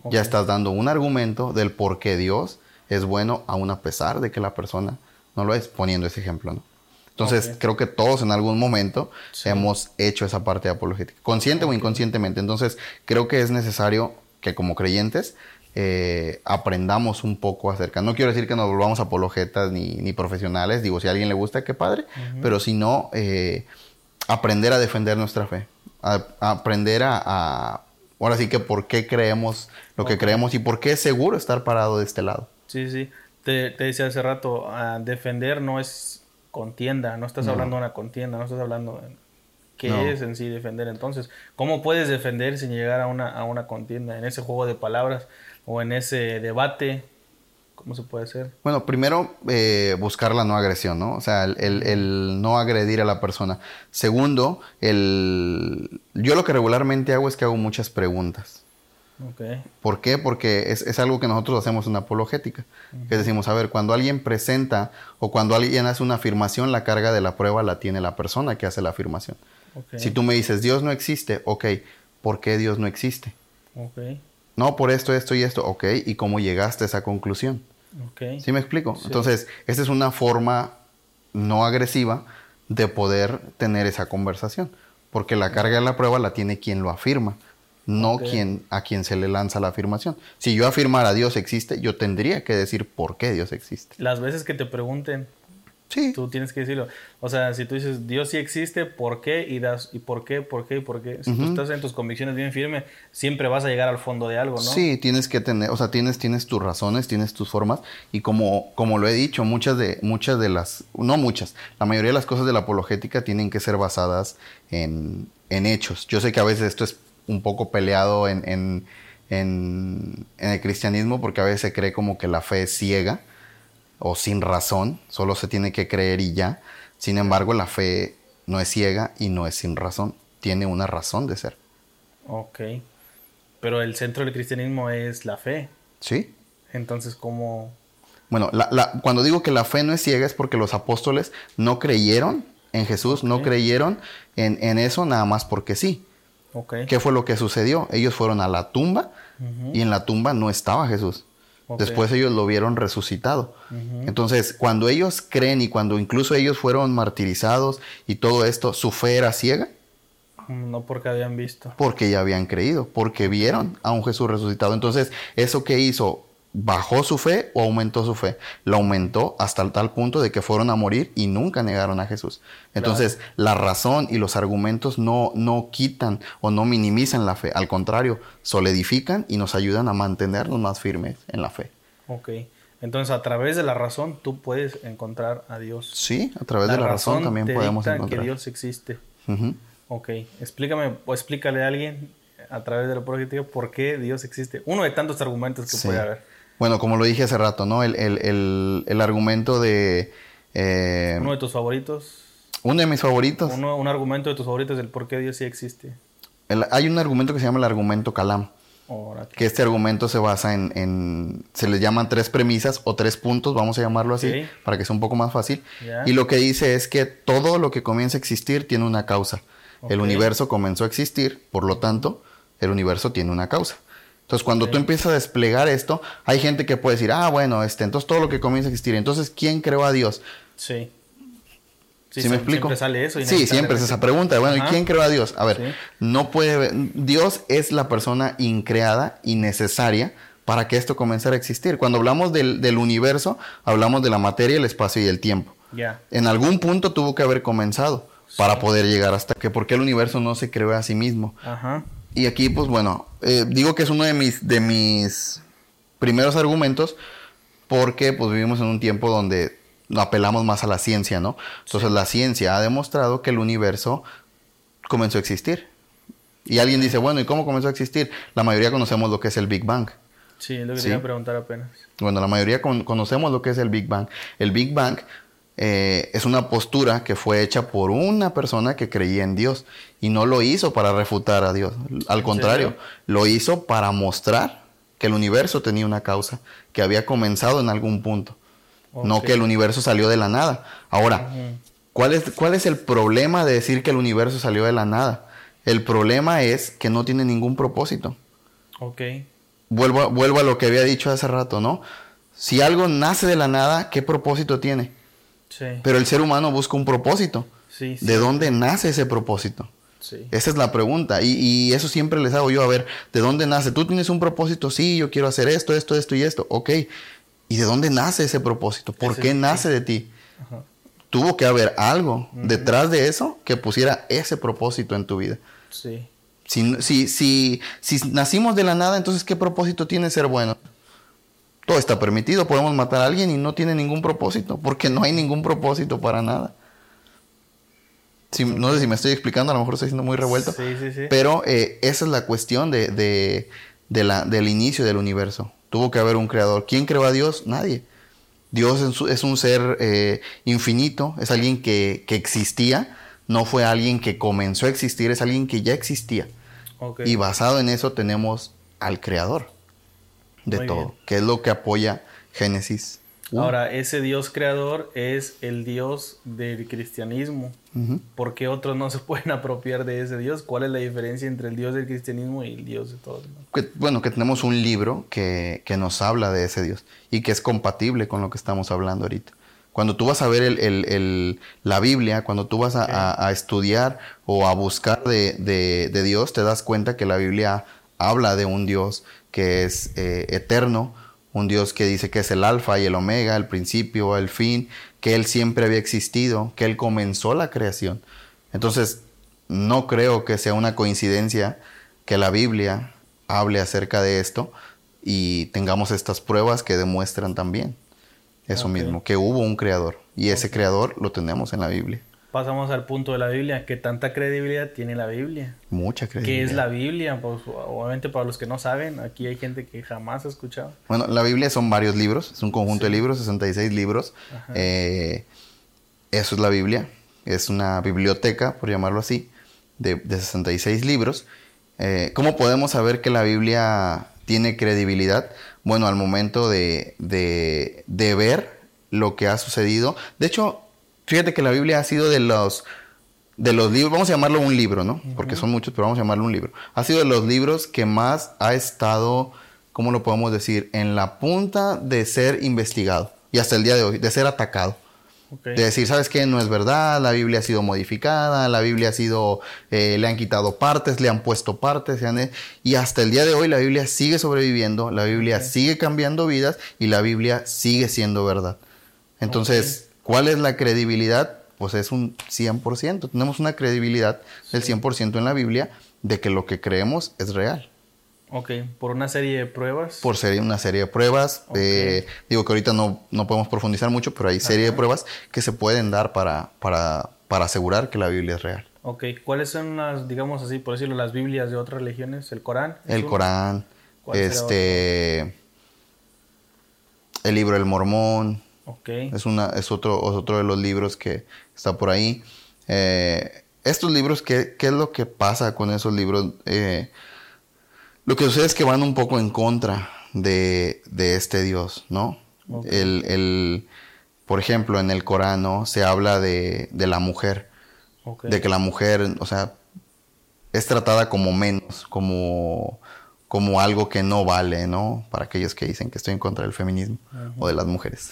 S2: Ya estás dando un argumento del por qué Dios es bueno aún a pesar de que la persona no lo es, poniendo ese ejemplo, ¿no? Entonces, creo que todos en algún momento
S1: Sí.
S2: hemos hecho esa parte de apologética, consciente o inconscientemente. Entonces, creo que es necesario que como creyentes eh, aprendamos un poco acerca. No quiero decir que nos volvamos apologetas ni, ni profesionales, digo, si a alguien le gusta, qué padre, pero si no, eh, aprender a defender nuestra fe, a, a aprender a, a- ahora sí que por qué creemos lo que creemos y por qué es seguro estar parado de este lado.
S1: Sí, sí. Te, te decía hace rato, ah, defender no es contienda, no estás
S2: No.
S1: hablando de una contienda, no estás hablando de qué
S2: No.
S1: es en sí defender. Entonces, ¿cómo puedes defender sin llegar a una, a una contienda, en ese juego de palabras o en ese debate? ¿Cómo se puede hacer?
S2: Bueno, primero, eh, buscar la no agresión, ¿no? O sea, el, el- el no agredir a la persona. Segundo, el... yo lo que regularmente hago es que hago muchas preguntas. ¿Por qué? Porque es, es algo que nosotros hacemos en apologética. Que decimos, a ver, cuando alguien presenta o cuando alguien hace una afirmación, la carga de la prueba la tiene la persona que hace la afirmación. Si tú me dices, Dios no existe, ok, ¿por qué Dios no existe? No, por esto, esto y esto, ok, ¿y cómo llegaste a esa conclusión? ¿Sí me explico?
S1: Sí.
S2: Entonces, esta es una forma no agresiva de poder tener esa conversación. Porque la carga de la prueba la tiene quien lo afirma, no quien, a quien se le lanza la afirmación. Si yo afirmara Dios existe, yo tendría que decir por qué Dios existe.
S1: Las veces que te pregunten,
S2: Sí.
S1: tú tienes que decirlo. O sea, si tú dices Dios sí existe, ¿por qué? Y das, ¿y por qué? ¿Por qué? ¿Y por qué? Si tú estás en tus convicciones bien firme, siempre vas a llegar al fondo de algo, ¿no?
S2: Sí, tienes que tener, o sea, tienes, tienes tus razones, tienes tus formas y como, como lo he dicho, muchas de, muchas de las, no muchas, la mayoría de las cosas de la apologética tienen que ser basadas en, en hechos. Yo sé que a veces esto es un poco peleado en, en, en, en el cristianismo porque a veces se cree como que la fe es ciega o sin razón, solo se tiene que creer y ya. Sin embargo, la fe no es ciega y no es sin razón, tiene una razón de ser.
S1: Ok. Pero el centro del cristianismo es la fe.
S2: ¿Sí?
S1: Entonces, ¿cómo?
S2: Bueno, la- la- cuando digo que la fe no es ciega es porque los apóstoles no creyeron en Jesús, no creyeron en, en eso nada más porque sí. ¿Qué fue lo que sucedió? Ellos fueron a la tumba y en la tumba no estaba Jesús. Después ellos lo vieron resucitado. Entonces, cuando ellos creen y cuando incluso ellos fueron martirizados y todo esto, su fe era ciega
S1: No porque habían visto.
S2: porque ya habían creído, porque vieron a un Jesús resucitado. Entonces, ¿eso qué hizo? ¿Bajó su fe o aumentó su fe? La aumentó hasta tal punto de que fueron a morir y nunca negaron a Jesús. Entonces, la razón y los argumentos no, no quitan o no minimizan la fe. Al contrario, solidifican y nos ayudan a mantenernos más firmes en la fe.
S1: Ok. Entonces, a través de la razón, tú puedes encontrar a Dios.
S2: Sí, a través de la razón, también
S1: te
S2: podemos
S1: dicta
S2: encontrar.
S1: que Dios existe.
S2: Ujú.
S1: Ok. Explícame o explícale a alguien a través de la política por qué Dios existe. Uno de tantos argumentos que
S2: Sí.
S1: puede haber.
S2: Bueno, como lo dije hace rato, ¿no? El, el- el- el argumento de... eh,
S1: Uno de tus favoritos.
S2: uno de mis favoritos.
S1: Uno, un argumento de tus favoritos del por qué Dios sí existe.
S2: Hay un argumento que se llama el argumento Calam, que este argumento se basa en, en- se les llaman tres premisas o tres puntos, vamos a llamarlo así, para que sea un poco más fácil. Y lo que dice es que todo lo que comienza a existir tiene una causa. El universo comenzó a existir, por lo tanto, el universo tiene una causa. Entonces, cuando tú empiezas a desplegar esto, hay gente que puede decir, ah, bueno, este, entonces todo lo que comienza a existir, entonces, ¿quién creó a Dios?
S1: Sí.
S2: ¿Sí,
S1: Sí,
S2: me explico?
S1: Siempre sale eso.
S2: sí, siempre es esa pregunta. Bueno, ¿y quién creó a Dios? A ver,
S1: Sí.
S2: no puede... Dios es la persona increada y necesaria para que esto comenzara a existir. Cuando hablamos del, del universo, hablamos de la materia, el espacio y el tiempo.
S1: Ya.
S2: En algún punto tuvo que haber comenzado para poder llegar hasta que, porque el universo no se creó a sí mismo.
S1: Ajá.
S2: Y aquí, pues bueno, eh, digo que es uno de mis, de mis primeros argumentos porque pues vivimos en un tiempo donde apelamos más a la ciencia, ¿no? Entonces la ciencia ha demostrado que el universo comenzó a existir. Y alguien dice, bueno, ¿y cómo comenzó a existir? La mayoría conocemos lo que es el Big Bang.
S1: Sí, es lo que quería preguntar apenas.
S2: Bueno, la mayoría conocemos lo que es el Big Bang. El Big Bang eh, es una postura que fue hecha por una persona que creía en Dios y no lo hizo para refutar a Dios. Al contrario, lo hizo para mostrar que el universo tenía una causa, que había comenzado en algún punto. No que el universo salió de la nada. Ahora, ¿cuál, es, ¿cuál es el problema de decir que el universo salió de la nada? El problema es que no tiene ningún propósito.
S1: Ok.
S2: Vuelvo, vuelvo a lo que había dicho hace rato, ¿no? Si algo nace de la nada, ¿qué propósito tiene? Sí. Pero el ser humano busca un propósito. Sí, ¿De dónde nace ese propósito? Sí. Esa es la pregunta. Y, y, eso siempre les hago yo, a ver, ¿de dónde nace? ¿Tú tienes un propósito? Sí, yo quiero hacer esto, esto, esto y esto. Ok. ¿Y de dónde nace ese propósito? ¿Por qué nace de ti? Tuvo que haber algo detrás de eso que pusiera ese propósito en tu vida. Sí. Si, si, si, si nacimos de la nada, entonces ¿qué propósito tiene ser bueno? Todo está permitido, podemos matar a alguien y no tiene ningún propósito, porque no hay ningún propósito para nada. no sé si me estoy explicando, a lo mejor estoy siendo muy revuelto. Sí, sí, sí. Pero eh, esa es la cuestión de, de, la, del inicio del universo. Tuvo que haber un creador. ¿Quién creó a Dios? Nadie. Dios es un ser eh, infinito, es alguien que, existía, no fue alguien que comenzó a existir, es alguien que ya existía. Y basado en eso tenemos al creador de todo, que es lo que apoya Génesis
S1: Ahora, ese Dios creador es el Dios del cristianismo. ¿Por qué otros no se pueden apropiar de ese Dios? ¿Cuál es la diferencia entre el Dios del cristianismo y el Dios de todos?
S2: bueno, que tenemos un libro que, nos habla de ese Dios y que es compatible con lo que estamos hablando ahorita. Cuando tú vas a ver el, la Biblia, cuando tú vas a, estudiar o a buscar de, Dios, te das cuenta que la Biblia habla de un Dios que es eh, eterno, un Dios que dice que es el alfa y el omega, el principio, el fin, que Él siempre había existido, que Él comenzó la creación. Entonces, no creo que sea una coincidencia que la Biblia hable acerca de esto y tengamos estas pruebas que demuestran también eso mismo, que hubo un creador y ese creador lo tenemos en la Biblia
S1: pasamos al punto de la Biblia. ¿Qué tanta credibilidad tiene la Biblia?
S2: Mucha credibilidad.
S1: ¿Qué es la Biblia? Pues, obviamente para los que no saben, aquí hay gente que jamás ha escuchado.
S2: Bueno, la Biblia son varios libros, es un conjunto de libros, 66 libros. Eh, eso es la Biblia, es una biblioteca, por llamarlo así, de, 66 libros. Eh, ¿Cómo podemos saber que la Biblia tiene credibilidad? Bueno, al momento de, de, de ver lo que ha sucedido. De hecho, Fíjate que la Biblia ha sido de los, de los libros, vamos a llamarlo un libro, ¿no? Porque son muchos, pero vamos a llamarlo un libro. Ha sido de los libros que más ha estado, ¿cómo lo podemos decir? En la punta de ser investigado. Y hasta el día de hoy, de ser atacado. De decir, ¿sabes qué? No es verdad, la Biblia ha sido modificada, la Biblia ha sido, eh, le han quitado partes, le han puesto partes, y hasta el día de hoy la Biblia sigue sobreviviendo, la Biblia sigue cambiando vidas y la Biblia sigue siendo verdad. Entonces, ¿Cuál es la credibilidad? Pues es un 100%. Tenemos una credibilidad del 100% en la Biblia de que lo que creemos es real.
S1: Ok, por una serie de pruebas.
S2: Por serie, una serie de pruebas. Eh, digo que ahorita no, no, podemos profundizar mucho, pero hay serie de pruebas que se pueden dar para, para, para asegurar que la Biblia es real.
S1: Ok, ¿cuáles son las, digamos así, por decirlo, las Biblias de otras religiones? ¿El Corán?
S2: El Corán, este, el libro del Mormón, es, una, es, otro, otro de los libros que está por ahí. Eh, estos libros, ¿qué, ¿qué, es lo que pasa con esos libros? Eh, lo que sucede es que van un poco en contra de, de este Dios, ¿no? El, el, por ejemplo, en el Corán se habla de, de la mujer, de que la mujer, o sea, es tratada como menos, como, como algo que no vale, ¿no? Para aquellos que dicen que estoy en contra del feminismo o de las mujeres.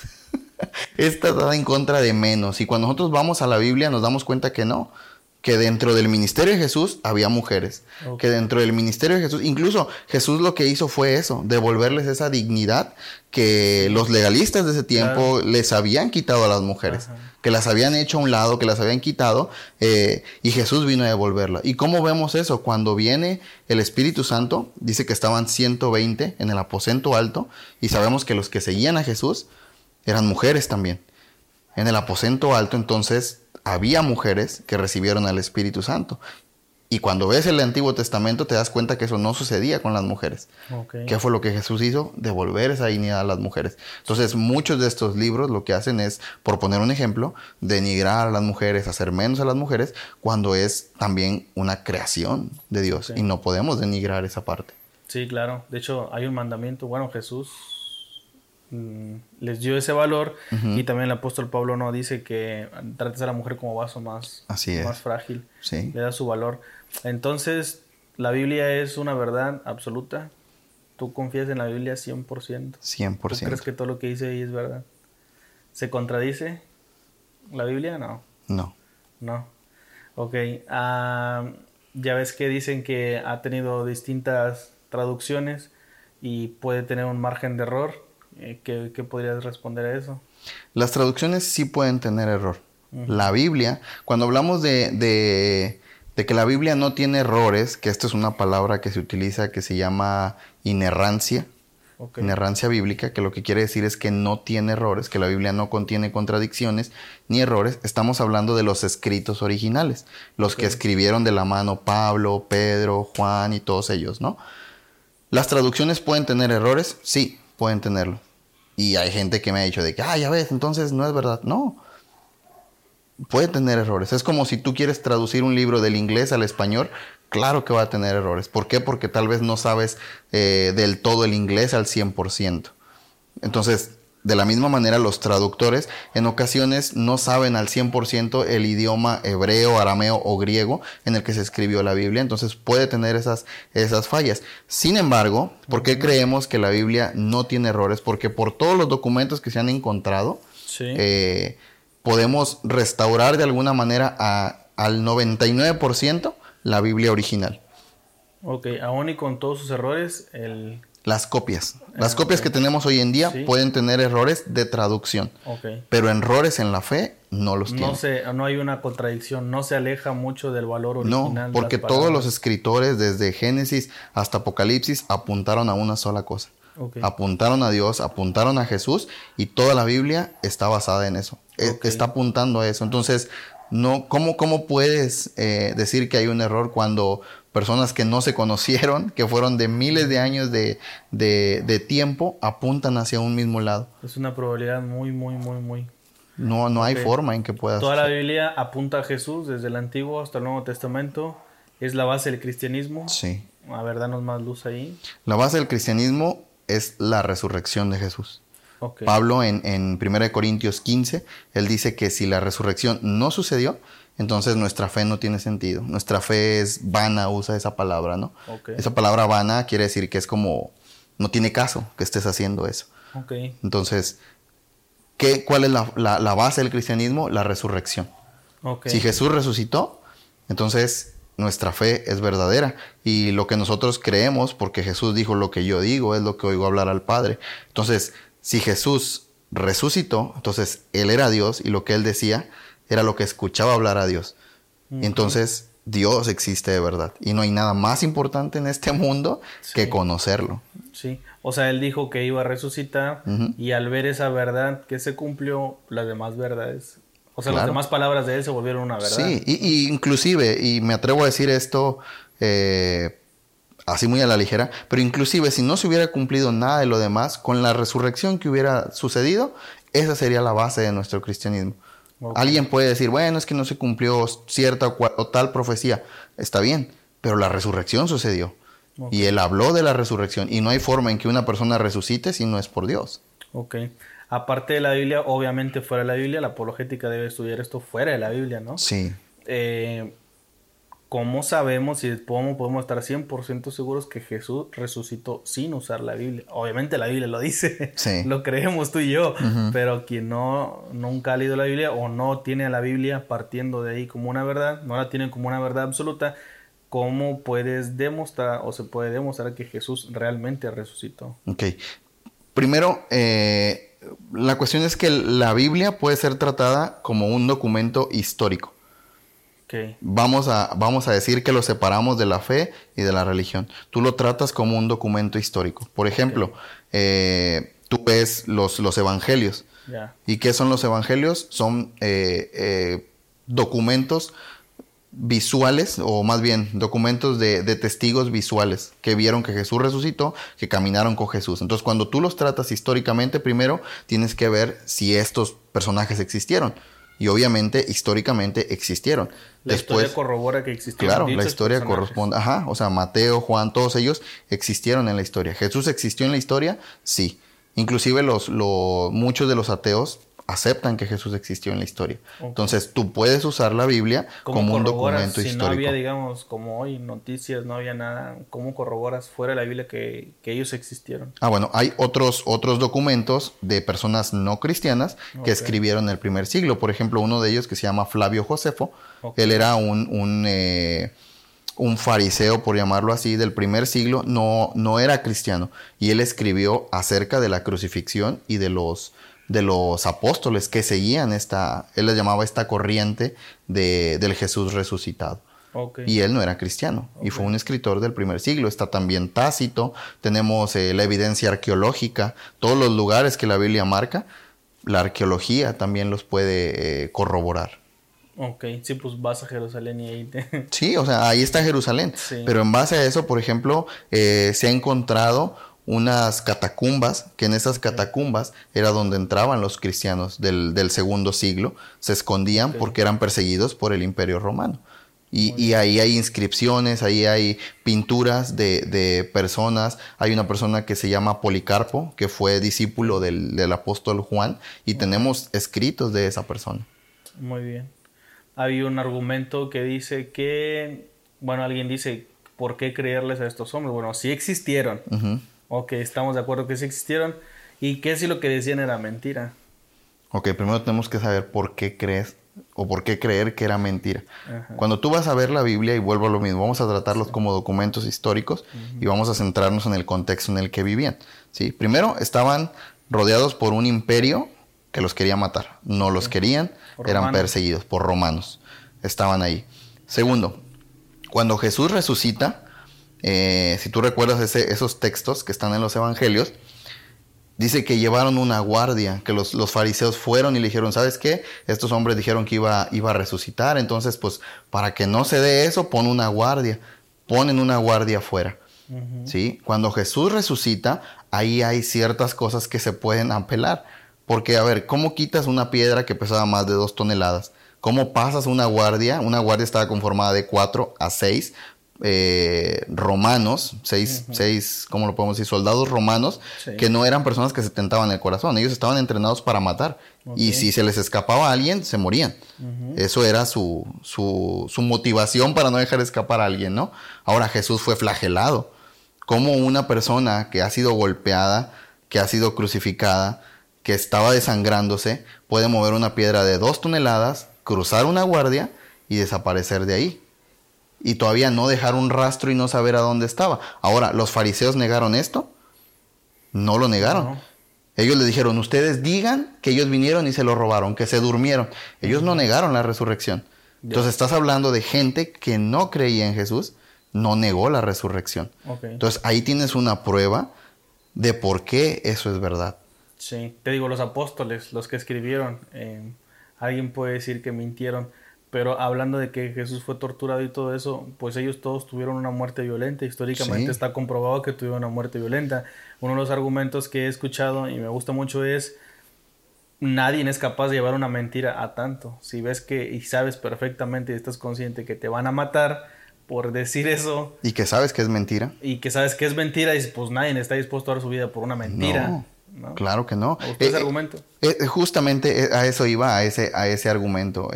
S2: es tratada en contra de menos. Y cuando nosotros vamos a la Biblia nos damos cuenta que no, que dentro del ministerio de Jesús había mujeres, que dentro del ministerio de Jesús, incluso Jesús lo que hizo fue eso, devolverles esa dignidad que los legalistas de ese tiempo les habían quitado a las mujeres, que las habían hecho a un lado, que las habían quitado, eh, y Jesús vino a devolverla. ¿Y cómo vemos eso? Cuando viene el Espíritu Santo, dice que estaban 120 en el aposento alto, y sabemos que los que seguían a Jesús, eran mujeres también. En el aposento alto entonces había mujeres que recibieron al Espíritu Santo. Y cuando ves el Antiguo Testamento te das cuenta que eso no sucedía con las mujeres. ¿Qué fue lo que Jesús hizo? Devolver esa dignidad a las mujeres. Entonces, muchos de estos libros lo que hacen es, por poner un ejemplo, denigrar a las mujeres, hacer menos a las mujeres, cuando es también una creación de Dios. Y no podemos denigrar esa parte.
S1: Sí, claro. De hecho, hay un mandamiento. Bueno, Jesús les dio ese valor y también el apóstol Pablo no dice que trates a la mujer como vaso más,
S2: Así es.
S1: más frágil.
S2: Sí.
S1: Le da su valor. Entonces, la Biblia es una verdad absoluta. Tú confías en la Biblia 100%. ¿Tú
S2: 100%.
S1: crees que todo lo que dice ahí es verdad? ¿Se contradice la Biblia? No.
S2: No.
S1: No. Ok. ah, ya ves que dicen que ha tenido distintas traducciones y puede tener un margen de error. Eh, ¿Qué, qué podrías responder a eso?
S2: Las traducciones sí pueden tener error. La Biblia, cuando hablamos de, de, de que la Biblia no tiene errores, que esta es una palabra que se utiliza que se llama inerrancia, inerrancia bíblica, que lo que quiere decir es que no tiene errores, que la Biblia no contiene contradicciones ni errores, estamos hablando de los escritos originales, los que escribieron de la mano Pablo, Pedro, Juan y todos ellos, ¿no? ¿Las traducciones pueden tener errores? Sí, pueden tenerlo. Y hay gente que me ha dicho de que, ah, ya ves, entonces no es verdad. No. Puede tener errores. Es como si tú quieres traducir un libro del inglés al español, claro que va a tener errores. ¿Por qué? Porque tal vez no sabes eh, del todo el inglés al 100%. Entonces, de la misma manera, los traductores en ocasiones no saben al 100% el idioma hebreo, arameo o griego en el que se escribió la Biblia, entonces puede tener esas, esas fallas. Sin embargo, ¿por qué creemos que la Biblia no tiene errores? Porque por todos los documentos que se han encontrado,
S1: Sí.
S2: eh, podemos restaurar de alguna manera a- al 99% la Biblia original.
S1: ok. Aún y con todos sus errores, el...
S2: Las copias. Las
S1: Ah,
S2: copias
S1: ok.
S2: que tenemos hoy en día
S1: Sí.
S2: pueden tener errores de traducción, pero errores en la fe no los tienen.
S1: No, se, no hay una contradicción, no se aleja mucho del valor original.
S2: porque
S1: las
S2: todos los escritores, desde Génesis hasta Apocalipsis, apuntaron a una sola cosa. Apuntaron a Dios, apuntaron a Jesús y toda la Biblia está basada en eso. E-. Está apuntando a eso. Entonces, no, ¿cómo, cómo puedes eh, decir que hay un error cuando personas que no se conocieron, que fueron de miles de años de, de- de tiempo, apuntan hacia un mismo lado?
S1: Es una probabilidad muy, muy, muy, muy...
S2: No, no hay forma en que puedas.
S1: Toda la Biblia apunta a Jesús desde el Antiguo hasta el Nuevo Testamento. Es la base del cristianismo.
S2: Sí.
S1: A ver, danos más luz ahí.
S2: La base del cristianismo es la resurrección de Jesús.
S1: Ok.
S2: Pablo en, en 1 Corintios 15, él dice que si la resurrección no sucedió, entonces nuestra fe no tiene sentido. Nuestra fe es vana, usa esa palabra, ¿no?
S1: Ok.
S2: Esa palabra vana quiere decir que es como, no tiene caso que estés haciendo eso. Entonces, ¿qué, ¿cuál es la, la- la base del cristianismo? La resurrección. Si Jesús resucitó, entonces nuestra fe es verdadera. Y lo que nosotros creemos, porque Jesús dijo lo que yo digo, es lo que oigo hablar al Padre. Entonces, si Jesús resucitó, entonces Él era Dios y lo que Él decía era lo que escuchaba hablar a Dios. Entonces Dios existe de verdad. Y no hay nada más importante en este mundo que conocerlo.
S1: Sí. O sea, él dijo que iba a resucitar y al ver esa verdad que se cumplió, las demás verdades. O sea,
S2: Claro.
S1: las demás palabras de él se volvieron una verdad.
S2: Sí, y, y inclusive, y me atrevo a decir esto eh, así muy a la ligera, pero inclusive si no se hubiera cumplido nada de lo demás, con la resurrección que hubiera sucedido, esa sería la base de nuestro cristianismo. Alguien puede decir, bueno, es que no se cumplió cierta o, tal profecía. Está bien, pero la resurrección sucedió. Y él habló de la resurrección. Y no hay forma en que una persona resucite si no es por Dios.
S1: Ok. Aparte de la Biblia, obviamente fuera de la Biblia, la apologética debe estudiar esto fuera de la Biblia, ¿no?
S2: Sí.
S1: Eh, ¿Cómo sabemos y cómo podemos estar 100% seguros que Jesús resucitó sin usar la Biblia? Obviamente la Biblia lo dice,
S2: Sí.
S1: lo creemos tú y yo, pero quien no nunca ha leído la Biblia o no tiene a la Biblia partiendo de ahí como una verdad, no la tiene como una verdad absoluta, ¿cómo puedes demostrar o se puede demostrar que Jesús realmente resucitó?
S2: Ok. Primero, eh, la cuestión es que la Biblia puede ser tratada como un documento histórico. Vamos a, vamos a decir que lo separamos de la fe y de la religión. Tú lo tratas como un documento histórico. Por ejemplo, eh, tú ves los, los evangelios. ¿Y qué son los evangelios? Son eh, eh, documentos visuales, o más bien documentos de, de, testigos visuales que vieron que Jesús resucitó, que caminaron con Jesús. Entonces, cuando tú los tratas históricamente, primero tienes que ver si estos personajes existieron. Y obviamente, históricamente existieron.
S1: La Después, historia corrobora que existieron.
S2: Claro, la historia corresponde. Ajá, o sea, Mateo, Juan, todos ellos existieron en la historia. ¿Jesús existió en la historia? Sí. Inclusive los, los, muchos de los ateos aceptan que Jesús existió en la historia. Entonces, tú puedes usar la Biblia como un documento histórico. Si no
S1: había, digamos, como hoy, noticias, no había nada, ¿cómo corroboras fuera de la Biblia que, ellos existieron?
S2: Ah, bueno, hay otros, otros documentos de personas no cristianas que escribieron en el primer siglo. Por ejemplo, uno de ellos que se llama Flavio Josefo. Él era un... un eh, un fariseo, por llamarlo así, del primer siglo, no, no era cristiano. Y él escribió acerca de la crucifixión y de los, de los apóstoles que seguían esta, él les llamaba esta corriente de, del Jesús resucitado. Y él no era cristiano y fue un escritor del primer siglo. Está también Tácito, tenemos eh, la evidencia arqueológica, todos los lugares que la Biblia marca, la arqueología también los puede eh, corroborar.
S1: Ok, sí, pues vas a Jerusalén y ahí te...
S2: Sí, o sea, ahí está Jerusalén. Pero en base a eso, por ejemplo, eh, se ha encontrado unas catacumbas, que en esas catacumbas era donde entraban los cristianos del, del segundo siglo, se escondían porque eran perseguidos por el imperio romano. Y, y, ahí hay inscripciones, ahí hay pinturas de, de, personas. Hay una persona que se llama Policarpo, que fue discípulo del, del apóstol Juan, y tenemos escritos de esa persona.
S1: Muy bien. Hay un argumento que dice que, bueno, alguien dice, ¿por qué creerles a estos hombres? Bueno, sí existieron. Ok, estamos de acuerdo que sí existieron. ¿Y qué si lo que decían era mentira?
S2: Ok, primero tenemos que saber por qué crees o por qué creer que era mentira. Cuando tú vas a ver la Biblia, y vuelvo a lo mismo, vamos a tratarlos como documentos históricos y vamos a centrarnos en el contexto en el que vivían. ¿sí? Primero, estaban rodeados por un imperio que los quería matar. No los querían, eran perseguidos por romanos. Estaban ahí. Segundo, cuando Jesús resucita, eh, si tú recuerdas esos textos que están en los evangelios, dice que llevaron una guardia, que los, fariseos fueron y le dijeron, ¿sabes qué? Estos hombres dijeron que iba, iba a resucitar, entonces pues para que no se dé eso, pon una guardia, ponen una guardia afuera. ¿Sí? Cuando Jesús resucita, ahí hay ciertas cosas que se pueden apelar. Porque, a ver, ¿cómo quitas una piedra que pesaba más de dos toneladas? ¿Cómo pasas una guardia? Una guardia estaba conformada de cuatro a seis eh, romanos, seis, seis, ¿cómo lo podemos decir? Soldados romanos, que no eran personas que se tentaban el corazón, ellos estaban entrenados para matar. Y si se les escapaba a alguien, se morían. Eso era su, su, su, motivación para no dejar escapar a alguien, ¿no? Ahora Jesús fue flagelado. Como una persona que ha sido golpeada, que ha sido crucificada, que estaba desangrándose, puede mover una piedra de dos toneladas, cruzar una guardia y desaparecer de ahí y todavía no dejar un rastro y no saber a dónde estaba. Ahora, ¿los fariseos negaron esto? No lo negaron. Ellos le dijeron, ustedes digan que ellos vinieron y se lo robaron, que se durmieron. Ellos no negaron la resurrección. Entonces estás hablando de gente que no creía en Jesús, no negó la resurrección. Entonces ahí tienes una prueba de por qué eso es verdad.
S1: Sí, te digo, los apóstoles, los que escribieron, eh, alguien puede decir que mintieron, pero hablando de que Jesús fue torturado y todo eso, pues ellos todos tuvieron una muerte violenta. Históricamente está comprobado que tuvieron una muerte violenta. Uno de los argumentos que he escuchado y me gusta mucho es nadie es capaz de llevar una mentira a tanto. Si ves que y sabes perfectamente y estás consciente que te van a matar por decir eso.
S2: Y que sabes que es mentira.
S1: Y que sabes que es mentira y pues nadie está dispuesto a dar su vida por una mentira.
S2: Claro que no.
S1: ese eh, argumento?
S2: Eh, eh, justamente a eso iba, a ese, a ese argumento.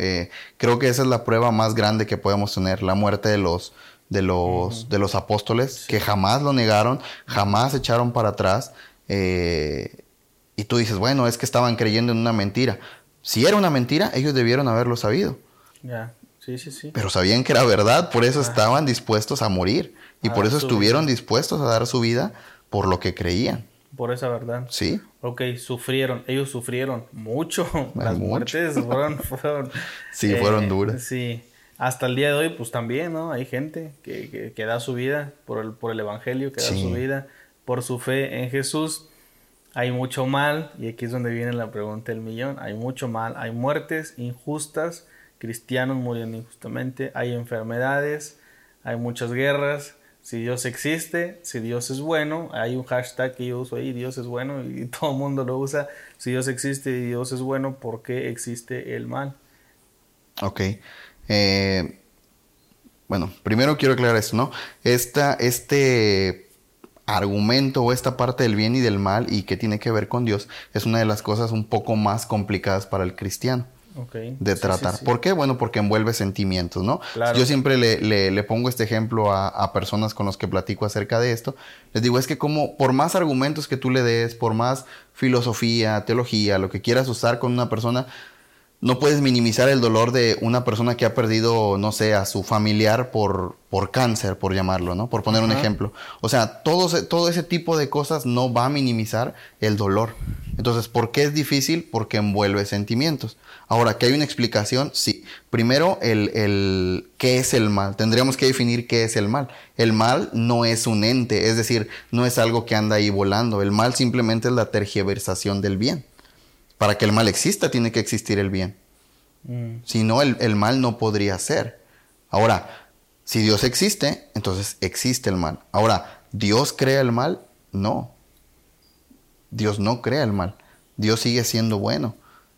S2: creo que esa es la prueba más grande que podemos tener, la muerte de los, de los, de los apóstoles, que jamás lo negaron, jamás echaron para atrás. y tú dices, bueno, es que estaban creyendo en una mentira. Si era una mentira, ellos debieron haberlo sabido.
S1: Ya, sí, sí, sí.
S2: Pero sabían que era verdad, por eso estaban dispuestos a morir. Y por eso estuvieron dispuestos a dar su vida por lo que creían
S1: por esa verdad.
S2: Sí.
S1: Ok, sufrieron, ellos sufrieron mucho. Las muertes fueron, fueron
S2: Sí, fueron eh, duras.
S1: Sí. Hasta el día de hoy, pues también, ¿no? Hay gente que, que, da su vida por el, por el Evangelio, que da su vida por su fe en Jesús. Hay mucho mal, y aquí es donde viene la pregunta del millón. Hay mucho mal, hay muertes injustas cristianos muriendo injustamente, hay enfermedades, hay muchas guerras. Si Dios existe, si Dios es bueno, hay un hashtag que yo uso ahí, Dios es bueno, y todo el mundo lo usa. Si Dios existe y Dios es bueno, ¿por qué existe el mal?
S2: Ok. Eh, bueno, primero quiero aclarar esto, ¿no? Esta, este argumento o esta parte del bien y del mal y que tiene que ver con Dios es una de las cosas un poco más complicadas para el cristiano. De tratar. ¿Por qué? Bueno, porque envuelve sentimientos, ¿no? Yo siempre le, le, pongo este ejemplo a, a, personas con los que platico acerca de esto. Les digo, es que como por más argumentos que tú le des, por más filosofía, teología, lo que quieras usar con una persona, no puedes minimizar el dolor de una persona que ha perdido, no sé, a su familiar por, por cáncer, por llamarlo, ¿no? Por poner un ejemplo. O sea, todo, todo ese tipo de cosas no va a minimizar el dolor. Entonces, ¿por qué es difícil? Porque envuelve sentimientos. Ahora, ¿que hay una explicación? Sí. Primero, el, el qué es el mal. Tendríamos que definir qué es el mal. El mal no es un ente, es decir, no es algo que anda ahí volando. El mal simplemente es la tergiversación del bien. Para que el mal exista tiene que existir el bien. Mm. Si no, el, mal no podría ser. Ahora, si Dios existe, entonces existe el mal. Ahora, ¿Dios crea el mal? No. Dios no crea el mal. Dios sigue siendo bueno,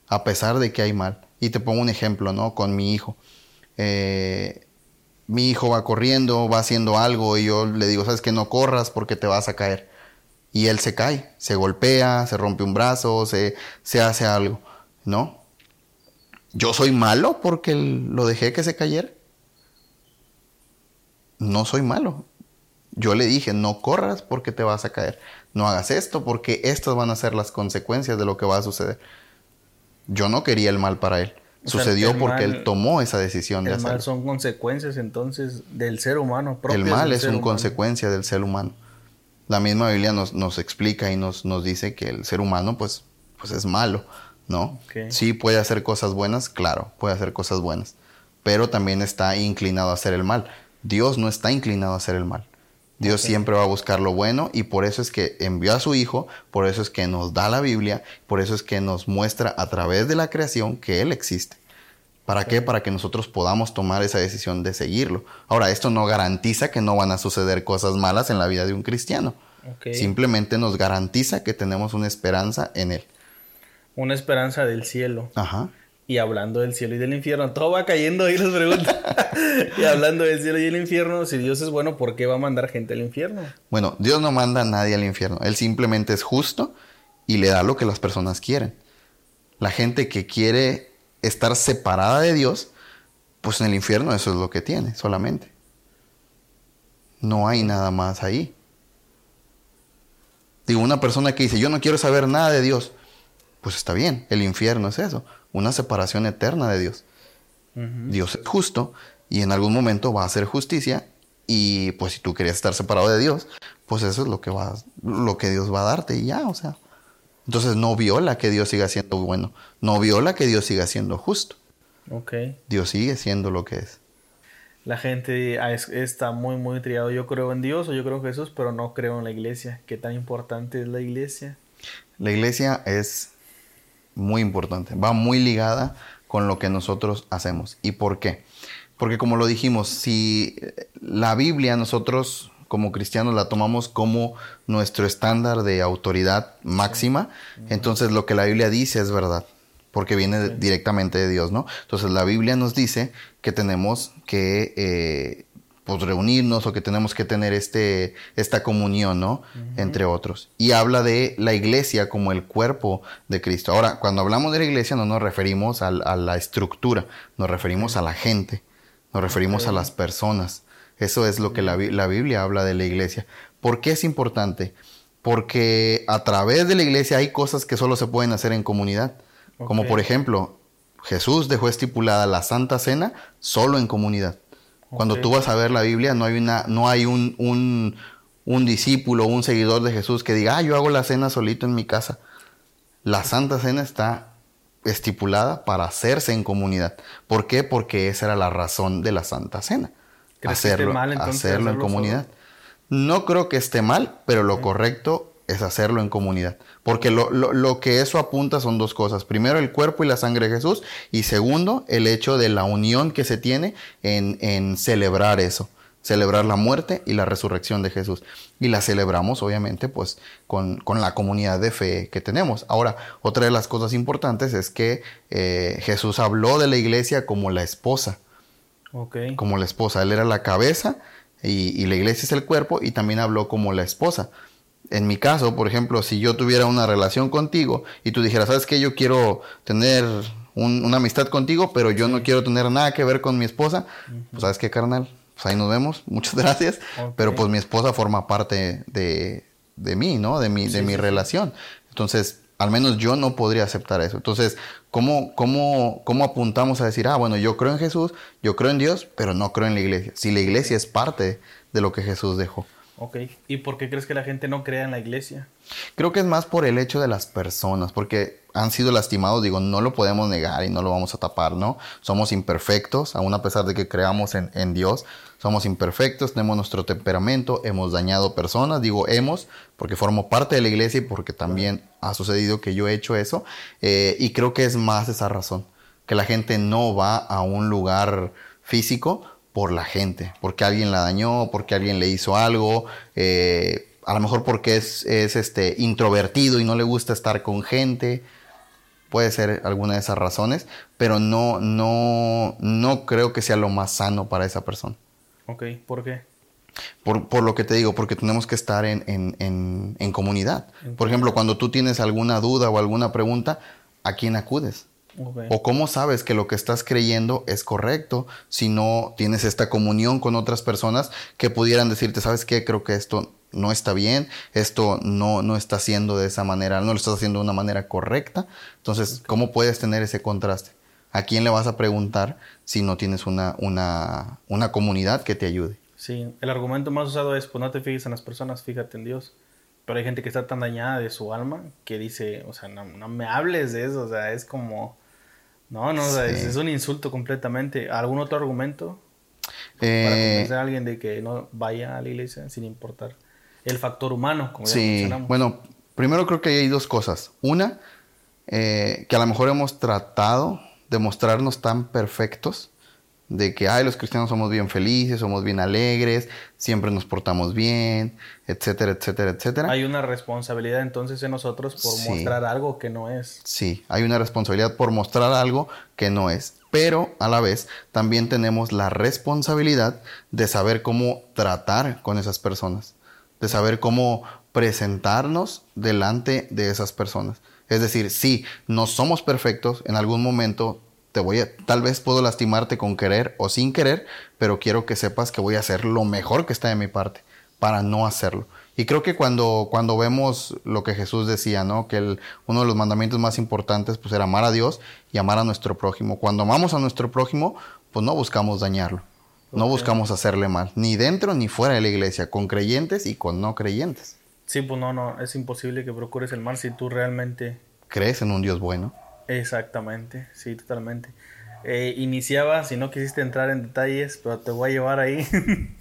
S2: a pesar de que hay mal. Y te pongo un ejemplo, ¿no? Con mi hijo. Eh, mi hijo va corriendo, va haciendo algo y yo le digo, sabes que no corras porque te vas a caer y él se cae, se golpea, se rompe un brazo, se, se hace algo, ¿no? ¿Yo soy malo porque lo dejé que se cayera? No soy malo. Yo le dije, no corras porque te vas a caer. No hagas esto porque estas van a ser las consecuencias de lo que va a suceder. Yo no quería el mal para él. Sucedió porque él tomó esa decisión de hacerlo. El mal
S1: son consecuencias entonces del ser humano.
S2: El mal es una consecuencia del ser humano. La misma Biblia nos, nos explica y nos, nos, dice que el ser humano pues, pues es malo, ¿no? Sí puede hacer cosas buenas, claro, puede hacer cosas buenas, pero también está inclinado a hacer el mal. Dios no está inclinado a hacer el mal. Dios siempre va a buscar lo bueno y por eso es que envió a su Hijo, por eso es que nos da la Biblia, por eso es que nos muestra a través de la creación que Él existe. ¿Para qué? Para que nosotros podamos tomar esa decisión de seguirlo. Ahora, esto no garantiza que no van a suceder cosas malas en la vida de un cristiano. Simplemente nos garantiza que tenemos una esperanza en Él.
S1: Una esperanza del cielo. Ajá. Y hablando del cielo y del infierno, todo va cayendo ahí las preguntas. y hablando del cielo y el infierno, si Dios es bueno, ¿por qué va a mandar gente al infierno?
S2: Bueno, Dios no manda a nadie al infierno. Él simplemente es justo y le da lo que las personas quieren. La gente que quiere estar separada de Dios, pues en el infierno eso es lo que tiene solamente. No hay nada más ahí. Digo, una persona que dice, yo no quiero saber nada de Dios, pues está bien, el infierno es eso, una separación eterna de Dios. Dios es justo y en algún momento va a hacer justicia y pues si tú querías estar separado de Dios, pues eso es lo que va lo que Dios va a darte y ya, o sea, entonces no viola que Dios siga siendo bueno, no viola que Dios siga siendo justo. Okay. Dios sigue siendo lo que es.
S1: La gente está muy, muy triado. Yo creo en Dios o yo creo en Jesús, pero no creo en la iglesia. ¿Qué tan importante es la iglesia?
S2: La iglesia es muy importante. Va muy ligada con lo que nosotros hacemos. ¿Y por qué? Porque como lo dijimos, si la Biblia nosotros como cristianos la tomamos como nuestro estándar de autoridad máxima, entonces lo que la Biblia dice es verdad, porque viene directamente de Dios, ¿no? Entonces la Biblia nos dice que tenemos que eh, pues reunirnos o que tenemos que tener este, esta comunión, ¿no? Entre otros. Y habla de la iglesia como el cuerpo de Cristo. Ahora, cuando hablamos de la iglesia no nos referimos a, la estructura, nos referimos a la gente, nos referimos a las personas. Eso es lo que la, Biblia habla de la iglesia. ¿Por qué es importante? Porque a través de la iglesia hay cosas que solo se pueden hacer en comunidad. Como por ejemplo, Jesús dejó estipulada la Santa Cena solo en comunidad. Cuando tú vas a ver la Biblia, no hay, una, no hay un, un, un discípulo, un seguidor de Jesús que diga, ah, yo hago la cena solito en mi casa. La Santa Cena está estipulada para hacerse en comunidad. ¿Por qué? Porque esa era la razón de la Santa Cena hacerlo, hacerlo en comunidad. No creo que esté mal, pero lo correcto es hacerlo en comunidad. Porque lo, lo, lo, que eso apunta son dos cosas. Primero, el cuerpo y la sangre de Jesús. Y segundo, el hecho de la unión que se tiene en, en celebrar eso. Celebrar la muerte y la resurrección de Jesús. Y la celebramos, obviamente, pues con, con la comunidad de fe que tenemos. Ahora, otra de las cosas importantes es que eh, Jesús habló de la iglesia como la esposa.
S1: Okay.
S2: Como la esposa. Él era la cabeza y, y la iglesia es el cuerpo y también habló como la esposa en mi caso, por ejemplo, si yo tuviera una relación contigo y tú dijeras, ¿sabes qué? Yo quiero tener un, una amistad contigo, pero yo no quiero tener nada que ver con mi esposa, pues ¿sabes qué, carnal? Pues ahí nos vemos, muchas gracias, pero pues mi esposa forma parte de, de mí, ¿no? De mi, de mi
S1: sí.
S2: relación. Entonces, al menos yo no podría aceptar eso. Entonces, ¿cómo, cómo, ¿cómo apuntamos a decir, ah, bueno, yo creo en Jesús, yo creo en Dios, pero no creo en la iglesia? Si la iglesia es parte de lo que Jesús dejó.
S1: Ok. ¿Y por qué crees que la gente no crea en la iglesia?
S2: Creo que es más por el hecho de las personas, porque han sido lastimados, digo, no lo podemos negar y no lo vamos a tapar, ¿no? Somos imperfectos, aún a pesar de que creamos en, Dios, somos imperfectos, tenemos nuestro temperamento, hemos dañado personas, digo hemos, porque formo parte de la iglesia y porque también ha sucedido que yo he hecho eso, eh, y creo que es más esa razón, que la gente no va a un lugar físico por la gente, porque alguien la dañó, porque alguien le hizo algo, eh, a lo mejor porque es, es, este, introvertido y no le gusta estar con gente. Puede ser alguna de esas razones, pero no, no, no creo que sea lo más sano para esa persona.
S1: Ok. ¿Por qué?
S2: Por, por lo que te digo, porque tenemos que estar en, en, en, en comunidad. Por ejemplo, cuando tú tienes alguna duda o alguna pregunta, ¿a quién acudes? ¿O cómo sabes que lo que estás creyendo es correcto si no tienes esta comunión con otras personas que pudieran decirte, ¿sabes qué? Creo que esto no está bien, esto no, no está haciendo de esa manera, no lo estás haciendo de una manera correcta. Entonces, ¿cómo puedes tener ese contraste? ¿A quién le vas a preguntar si no tienes una, una, una comunidad que te ayude?
S1: Sí, el argumento más usado es, pues no te fijes en las personas, fíjate en Dios. Pero hay gente que está tan dañada de su alma que dice, o sea, no, no me hables de eso, o sea, es como... No, no, es, un insulto completamente. ¿Algún otro argumento para
S2: Eh,
S1: convencer a alguien de que no vaya a la iglesia sin importar el factor humano, como ya
S2: Sí,
S1: mencionamos?
S2: bueno, primero creo que hay dos cosas. Una, eh, que a lo mejor hemos tratado de mostrarnos tan perfectos, de que, ay, los cristianos somos bien felices, somos bien alegres, siempre nos portamos bien, etcétera, etcétera, etcétera.
S1: Hay una responsabilidad entonces en nosotros por
S2: Sí.
S1: mostrar algo que no es.
S2: Sí, hay una responsabilidad por mostrar algo que no es. Pero a la vez también tenemos la responsabilidad de saber cómo tratar con esas personas, de saber cómo presentarnos delante de esas personas. Es decir, sí, no somos perfectos, en algún momento te voy a, tal vez puedo lastimarte con querer o sin querer, pero quiero que sepas que voy a hacer lo mejor que está de mi parte para no hacerlo. Y creo que cuando, cuando vemos lo que Jesús decía, ¿no? Que el, uno de los mandamientos más importantes pues era amar a Dios y amar a nuestro prójimo. Cuando amamos a nuestro prójimo, pues no buscamos dañarlo. No buscamos hacerle mal, ni dentro ni fuera de la iglesia, con creyentes y con no creyentes.
S1: Sí, pues no, no, es imposible que procures el mal si tú realmente...
S2: ¿Crees en un Dios bueno?
S1: Exactamente, sí, totalmente. Eh, iniciaba, si no quisiste entrar en detalles, pero te voy a llevar ahí.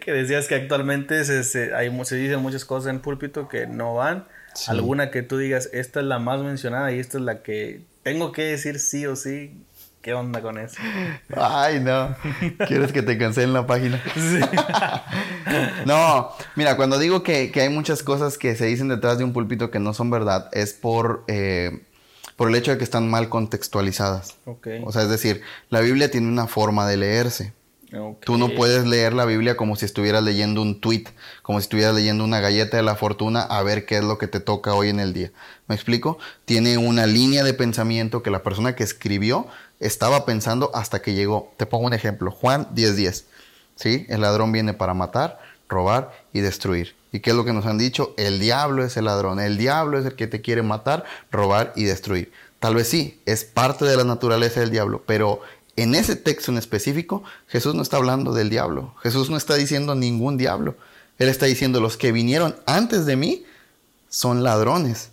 S1: que decías que actualmente se, se, hay, se dicen muchas cosas en púlpito que no van.
S2: Sí.
S1: Alguna que tú digas, esta es la más mencionada y esta es la que tengo que decir sí o sí. ¿Qué onda con eso?
S2: Ay, no. ¿Quieres que te cancelen la página?
S1: Sí.
S2: No, mira, cuando digo que, que hay muchas cosas que se dicen detrás de un púlpito que no son verdad, es por, eh, por el hecho de que están mal contextualizadas.
S1: Ok.
S2: O sea, es decir, la Biblia tiene una forma de leerse.
S1: ok.
S2: Tú no puedes leer la Biblia como si estuvieras leyendo un tweet, como si estuvieras leyendo una galleta de la fortuna a ver qué es lo que te toca hoy en el día. ¿Me explico? Tiene una línea de pensamiento que la persona que escribió estaba pensando hasta que llegó. Te pongo un ejemplo. Juan 10:10. ¿Sí? El ladrón viene para matar, robar y destruir. ¿Y qué es lo que nos han dicho? El diablo es el ladrón. El diablo es el que te quiere matar, robar y destruir. Tal vez sí, es parte de la naturaleza del diablo, pero en ese texto en específico, Jesús no está hablando del diablo. Jesús no está diciendo ningún diablo. Él está diciendo los que vinieron antes de mí son ladrones.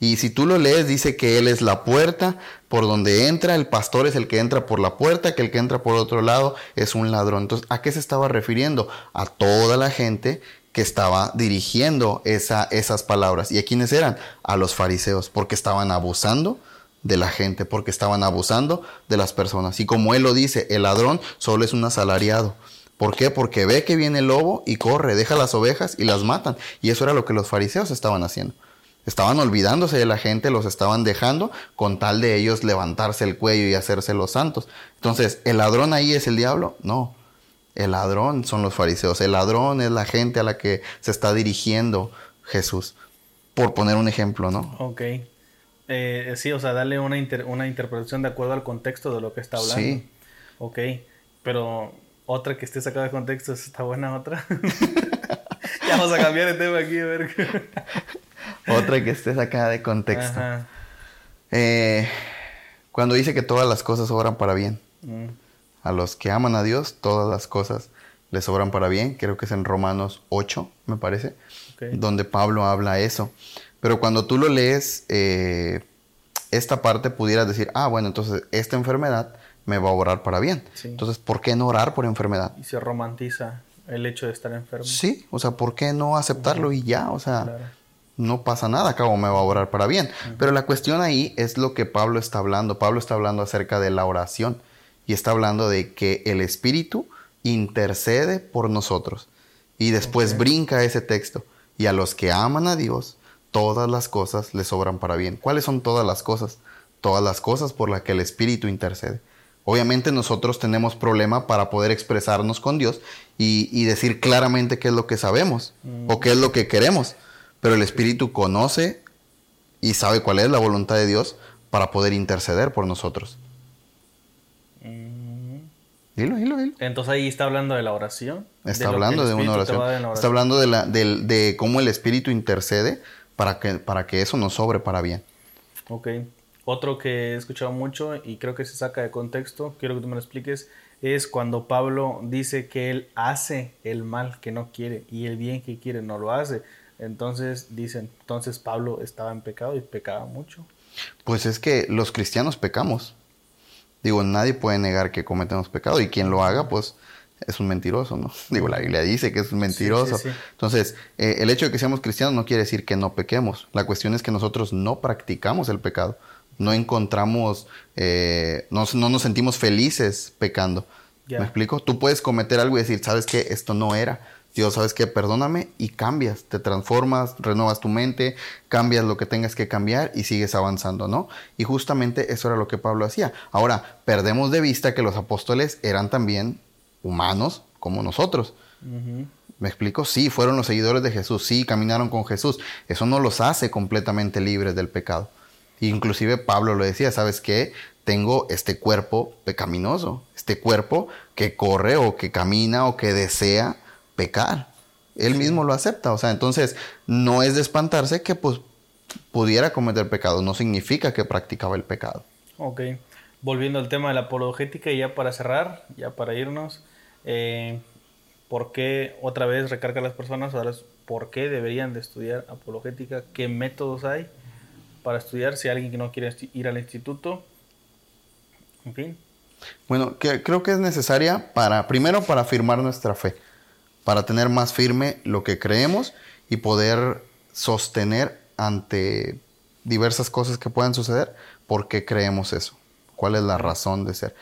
S2: Y si tú lo lees, dice que Él es la puerta por donde entra, el pastor es el que entra por la puerta, que el que entra por otro lado es un ladrón. Entonces, ¿a qué se estaba refiriendo? A toda la gente que estaba dirigiendo esa, esas palabras. ¿Y a quiénes eran? A los fariseos, porque estaban abusando de la gente, porque estaban abusando de las personas. Y como él lo dice, el ladrón solo es un asalariado. ¿Por qué? Porque ve que viene el lobo y corre, deja las ovejas y las matan. Y eso era lo que los fariseos estaban haciendo. Estaban olvidándose de la gente, los estaban dejando con tal de ellos levantarse el cuello y hacerse los santos. Entonces, ¿el ladrón ahí es el diablo? No. El ladrón son los fariseos. El ladrón es la gente a la que se está dirigiendo Jesús. Por poner un ejemplo, ¿no?
S1: Ok. Eh, sí, o sea, darle una, una interpretación de acuerdo al contexto de lo que está hablando. Sí. Ok. Pero otra que esté sacada de contexto, ¿está buena otra? ya vamos a cambiar de tema aquí, a ver.
S2: Otra que esté sacada de contexto. Eh, cuando dice que todas las cosas obran para bien. Mm. A los que aman a Dios, todas las cosas les obran para bien. Creo que es en Romanos 8, me parece, donde Pablo habla eso. Pero cuando tú lo lees, eh, esta parte pudieras decir, ah, bueno, entonces esta enfermedad me va a orar para bien. Entonces, ¿por qué no orar por enfermedad?
S1: Y se romantiza el hecho de estar enfermo.
S2: Sí, o sea, ¿por qué no aceptarlo y ya? O sea, no pasa nada, acabo me va a orar para bien. Pero la cuestión ahí es lo que Pablo está hablando. Pablo está hablando acerca de la oración y está hablando de que el Espíritu intercede por nosotros. Y después brinca ese texto. Y a los que aman a Dios, todas las cosas les obran para bien. ¿Cuáles son todas las cosas? Todas las cosas por las que el Espíritu intercede. Obviamente nosotros tenemos problema para poder expresarnos con Dios y, decir claramente qué es lo que sabemos mm. o qué es lo que queremos. Pero el Espíritu conoce y sabe cuál es la voluntad de Dios para poder interceder por nosotros.
S1: Mm. Dilo, dilo, dilo. Entonces ahí está hablando de la oración.
S2: Está hablando de una oración. Está hablando de, la, de, cómo el Espíritu intercede para que, para que eso nos sobre para bien.
S1: Ok. Otro que he escuchado mucho y creo que se saca de contexto, quiero que tú me lo expliques, es cuando Pablo dice que él hace el mal que no quiere y el bien que quiere no lo hace. Entonces dicen, entonces Pablo estaba en pecado y pecaba mucho.
S2: Pues es que los cristianos pecamos. Digo, nadie puede negar que cometemos pecado y quien lo haga, pues es un mentiroso, ¿no? Digo, la Biblia dice que es un mentiroso. Entonces, eh, el hecho de que seamos cristianos no quiere decir que no pequemos. La cuestión es que nosotros no practicamos el pecado no encontramos, eh, no, nos sentimos felices pecando. ¿Me explico? Tú puedes cometer algo y decir, ¿sabes qué? Esto no era. Dios, ¿sabes qué? Perdóname y cambias, te transformas, renuevas tu mente, cambias lo que tengas que cambiar y sigues avanzando, ¿no? Y justamente eso era lo que Pablo hacía. Ahora, perdemos de vista que los apóstoles eran también humanos como nosotros. ¿Me explico? Sí, fueron los seguidores de Jesús, sí, caminaron con Jesús. Eso no los hace completamente libres del pecado. Inclusive Pablo lo decía, ¿sabes qué? Tengo este cuerpo pecaminoso, este cuerpo que corre o que camina o que desea pecar. Él mismo lo acepta, o sea, entonces no es de espantarse que pues pudiera cometer pecado, no significa que practicaba el pecado.
S1: Ok, volviendo al tema de la apologética y ya para cerrar, ya para irnos, eh, ¿por qué otra vez recarga a las personas? Ahora, ¿por qué deberían de estudiar apologética? ¿Qué métodos hay? para estudiar, si alguien que no quiere ir al instituto, en fin.
S2: Bueno, que, creo que es necesaria para, primero para afirmar nuestra fe, para tener más firme lo que creemos y poder sostener ante diversas cosas que puedan suceder, por qué creemos eso, cuál es la razón de ser.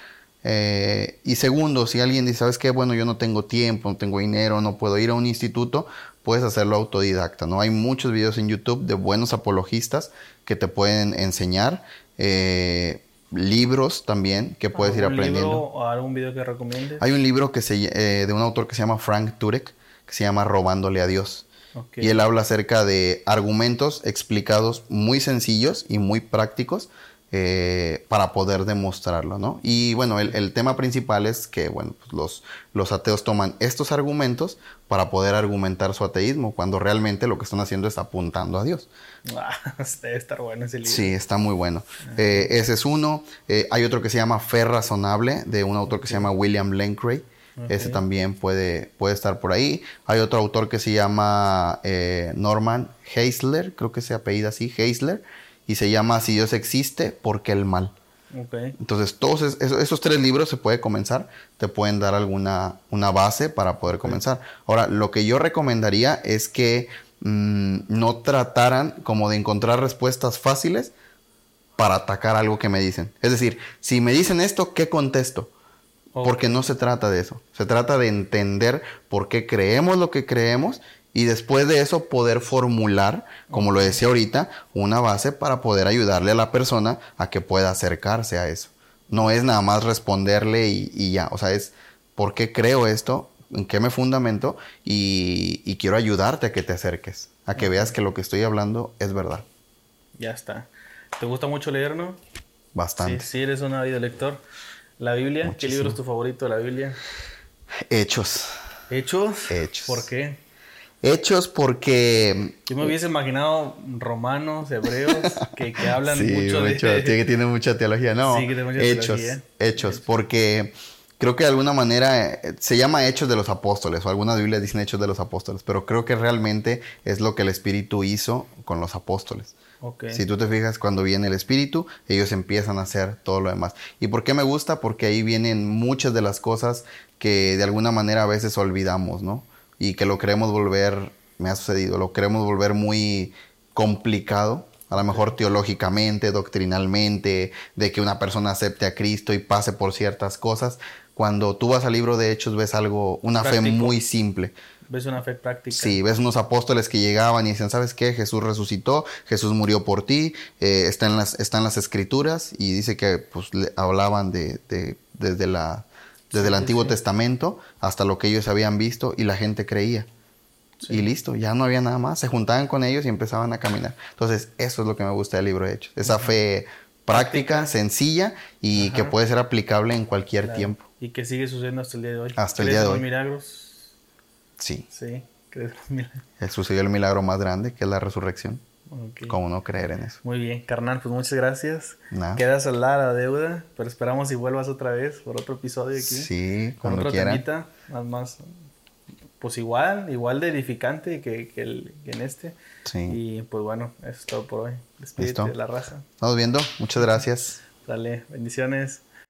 S2: Eh, y segundo, si alguien dice, ¿sabes qué? Bueno, yo no tengo tiempo, no tengo dinero, no puedo ir a un instituto, puedes hacerlo autodidacta, ¿no? Hay muchos videos en YouTube de buenos apologistas que te pueden enseñar. Eh, libros también que puedes ir aprendiendo.
S1: ¿O algún video que recomiendes?
S2: Hay un libro que se, eh, de un autor que se llama Frank Turek, que se llama Robándole a Dios. Y él habla acerca de argumentos explicados muy sencillos y muy prácticos eh, para poder demostrarlo, ¿no? Y bueno, el, tema principal es que, bueno, pues los, los ateos toman estos argumentos para poder argumentar su ateísmo, cuando realmente lo que están haciendo es apuntando a Dios.
S1: Ah, debe estar bueno ese libro.
S2: Sí, está muy bueno. Eh, ese es uno. Eh, hay otro que se llama Fe Razonable, de un autor que se llama William Lane Ese también puede, puede estar por ahí. Hay otro autor que se llama Norman Heisler, creo que se apellida así, Heisler y se llama Si Dios existe, ¿por qué el mal?
S1: Ok.
S2: Entonces, todos es- esos, esos tres libros se puede comenzar, te pueden dar alguna una base para poder comenzar. Ahora, lo que yo recomendaría es que mm, no trataran como de encontrar respuestas fáciles para atacar algo que me dicen. Es decir, si me dicen esto, ¿qué contesto? Porque no se trata de eso. Se trata de entender por qué creemos lo que creemos y después de eso poder formular, como lo decía ahorita, una base para poder ayudarle a la persona a que pueda acercarse a eso. No es nada más responderle y, y ya. O sea, es por qué creo esto, en qué me fundamento y, y quiero ayudarte a que te acerques, a que veas que lo que estoy hablando es verdad.
S1: Ya está. ¿Te gusta mucho leer, no? Sí,
S2: Bastante.
S1: sí, eres un ávido lector. La Biblia, ¿qué libro es tu favorito de la Biblia?
S2: Hechos.
S1: Hechos.
S2: Hechos.
S1: ¿Por qué?
S2: Hechos porque
S1: Yo me hubiese imaginado romanos, hebreos, que, que hablan
S2: Sí,
S1: mucho de...
S2: mucho, que tiene mucha teología. No,
S1: Sí, que tiene mucha
S2: hechos,
S1: teología.
S2: hechos, porque creo que de alguna manera eh, se llama Hechos de los Apóstoles, o algunas Biblias dicen Hechos de los Apóstoles, pero creo que realmente es lo que el Espíritu hizo con los apóstoles. Si tú te fijas, cuando viene el Espíritu, ellos empiezan a hacer todo lo demás. ¿Y por qué me gusta? Porque ahí vienen muchas de las cosas que de alguna manera a veces olvidamos, ¿no? Y que lo queremos volver, me ha sucedido, lo queremos volver muy complicado, a lo mejor teológicamente, doctrinalmente, de que una persona acepte a Cristo y pase por ciertas cosas. Cuando tú vas al libro de Hechos ves algo, una fe muy simple.
S1: ¿Ves una fe práctica?
S2: Sí, ves unos apóstoles que llegaban y decían, ¿sabes qué? Jesús resucitó, Jesús murió por ti, eh, está, en las, está en las escrituras y dice que pues le hablaban de, de- desde, la, desde el Antiguo
S1: sí.
S2: Testamento hasta lo que ellos habían visto y la gente creía.
S1: Sí.
S2: Y listo, ya no había nada más, se juntaban con ellos y empezaban a caminar. Entonces, eso es lo que me gusta del libro de Hechos, esa fe práctica, sencilla y que puede ser aplicable en cualquier
S1: Claro.
S2: tiempo.
S1: Y que sigue sucediendo hasta el día de hoy.
S2: Hasta el
S1: ¿Crees
S2: día de hoy.
S1: los milagros?
S2: Sí,
S1: Sí, crees los milagros.
S2: sucedió el milagro más grande que es la resurrección.
S1: Ok.
S2: ¿Cómo no creer en eso?
S1: Muy bien, carnal, pues muchas gracias.
S2: Nada.
S1: Quedas al lado la deuda, pero esperamos si vuelvas otra vez por otro episodio aquí.
S2: Sí,
S1: con
S2: quieran.
S1: temita, más, más, pues igual, igual de edificante que, que el, que en este.
S2: Sí.
S1: Y pues bueno, eso es todo por hoy. Despídete
S2: Listo.
S1: de la raza.
S2: Estamos viendo. Muchas gracias.
S1: Dale, bendiciones.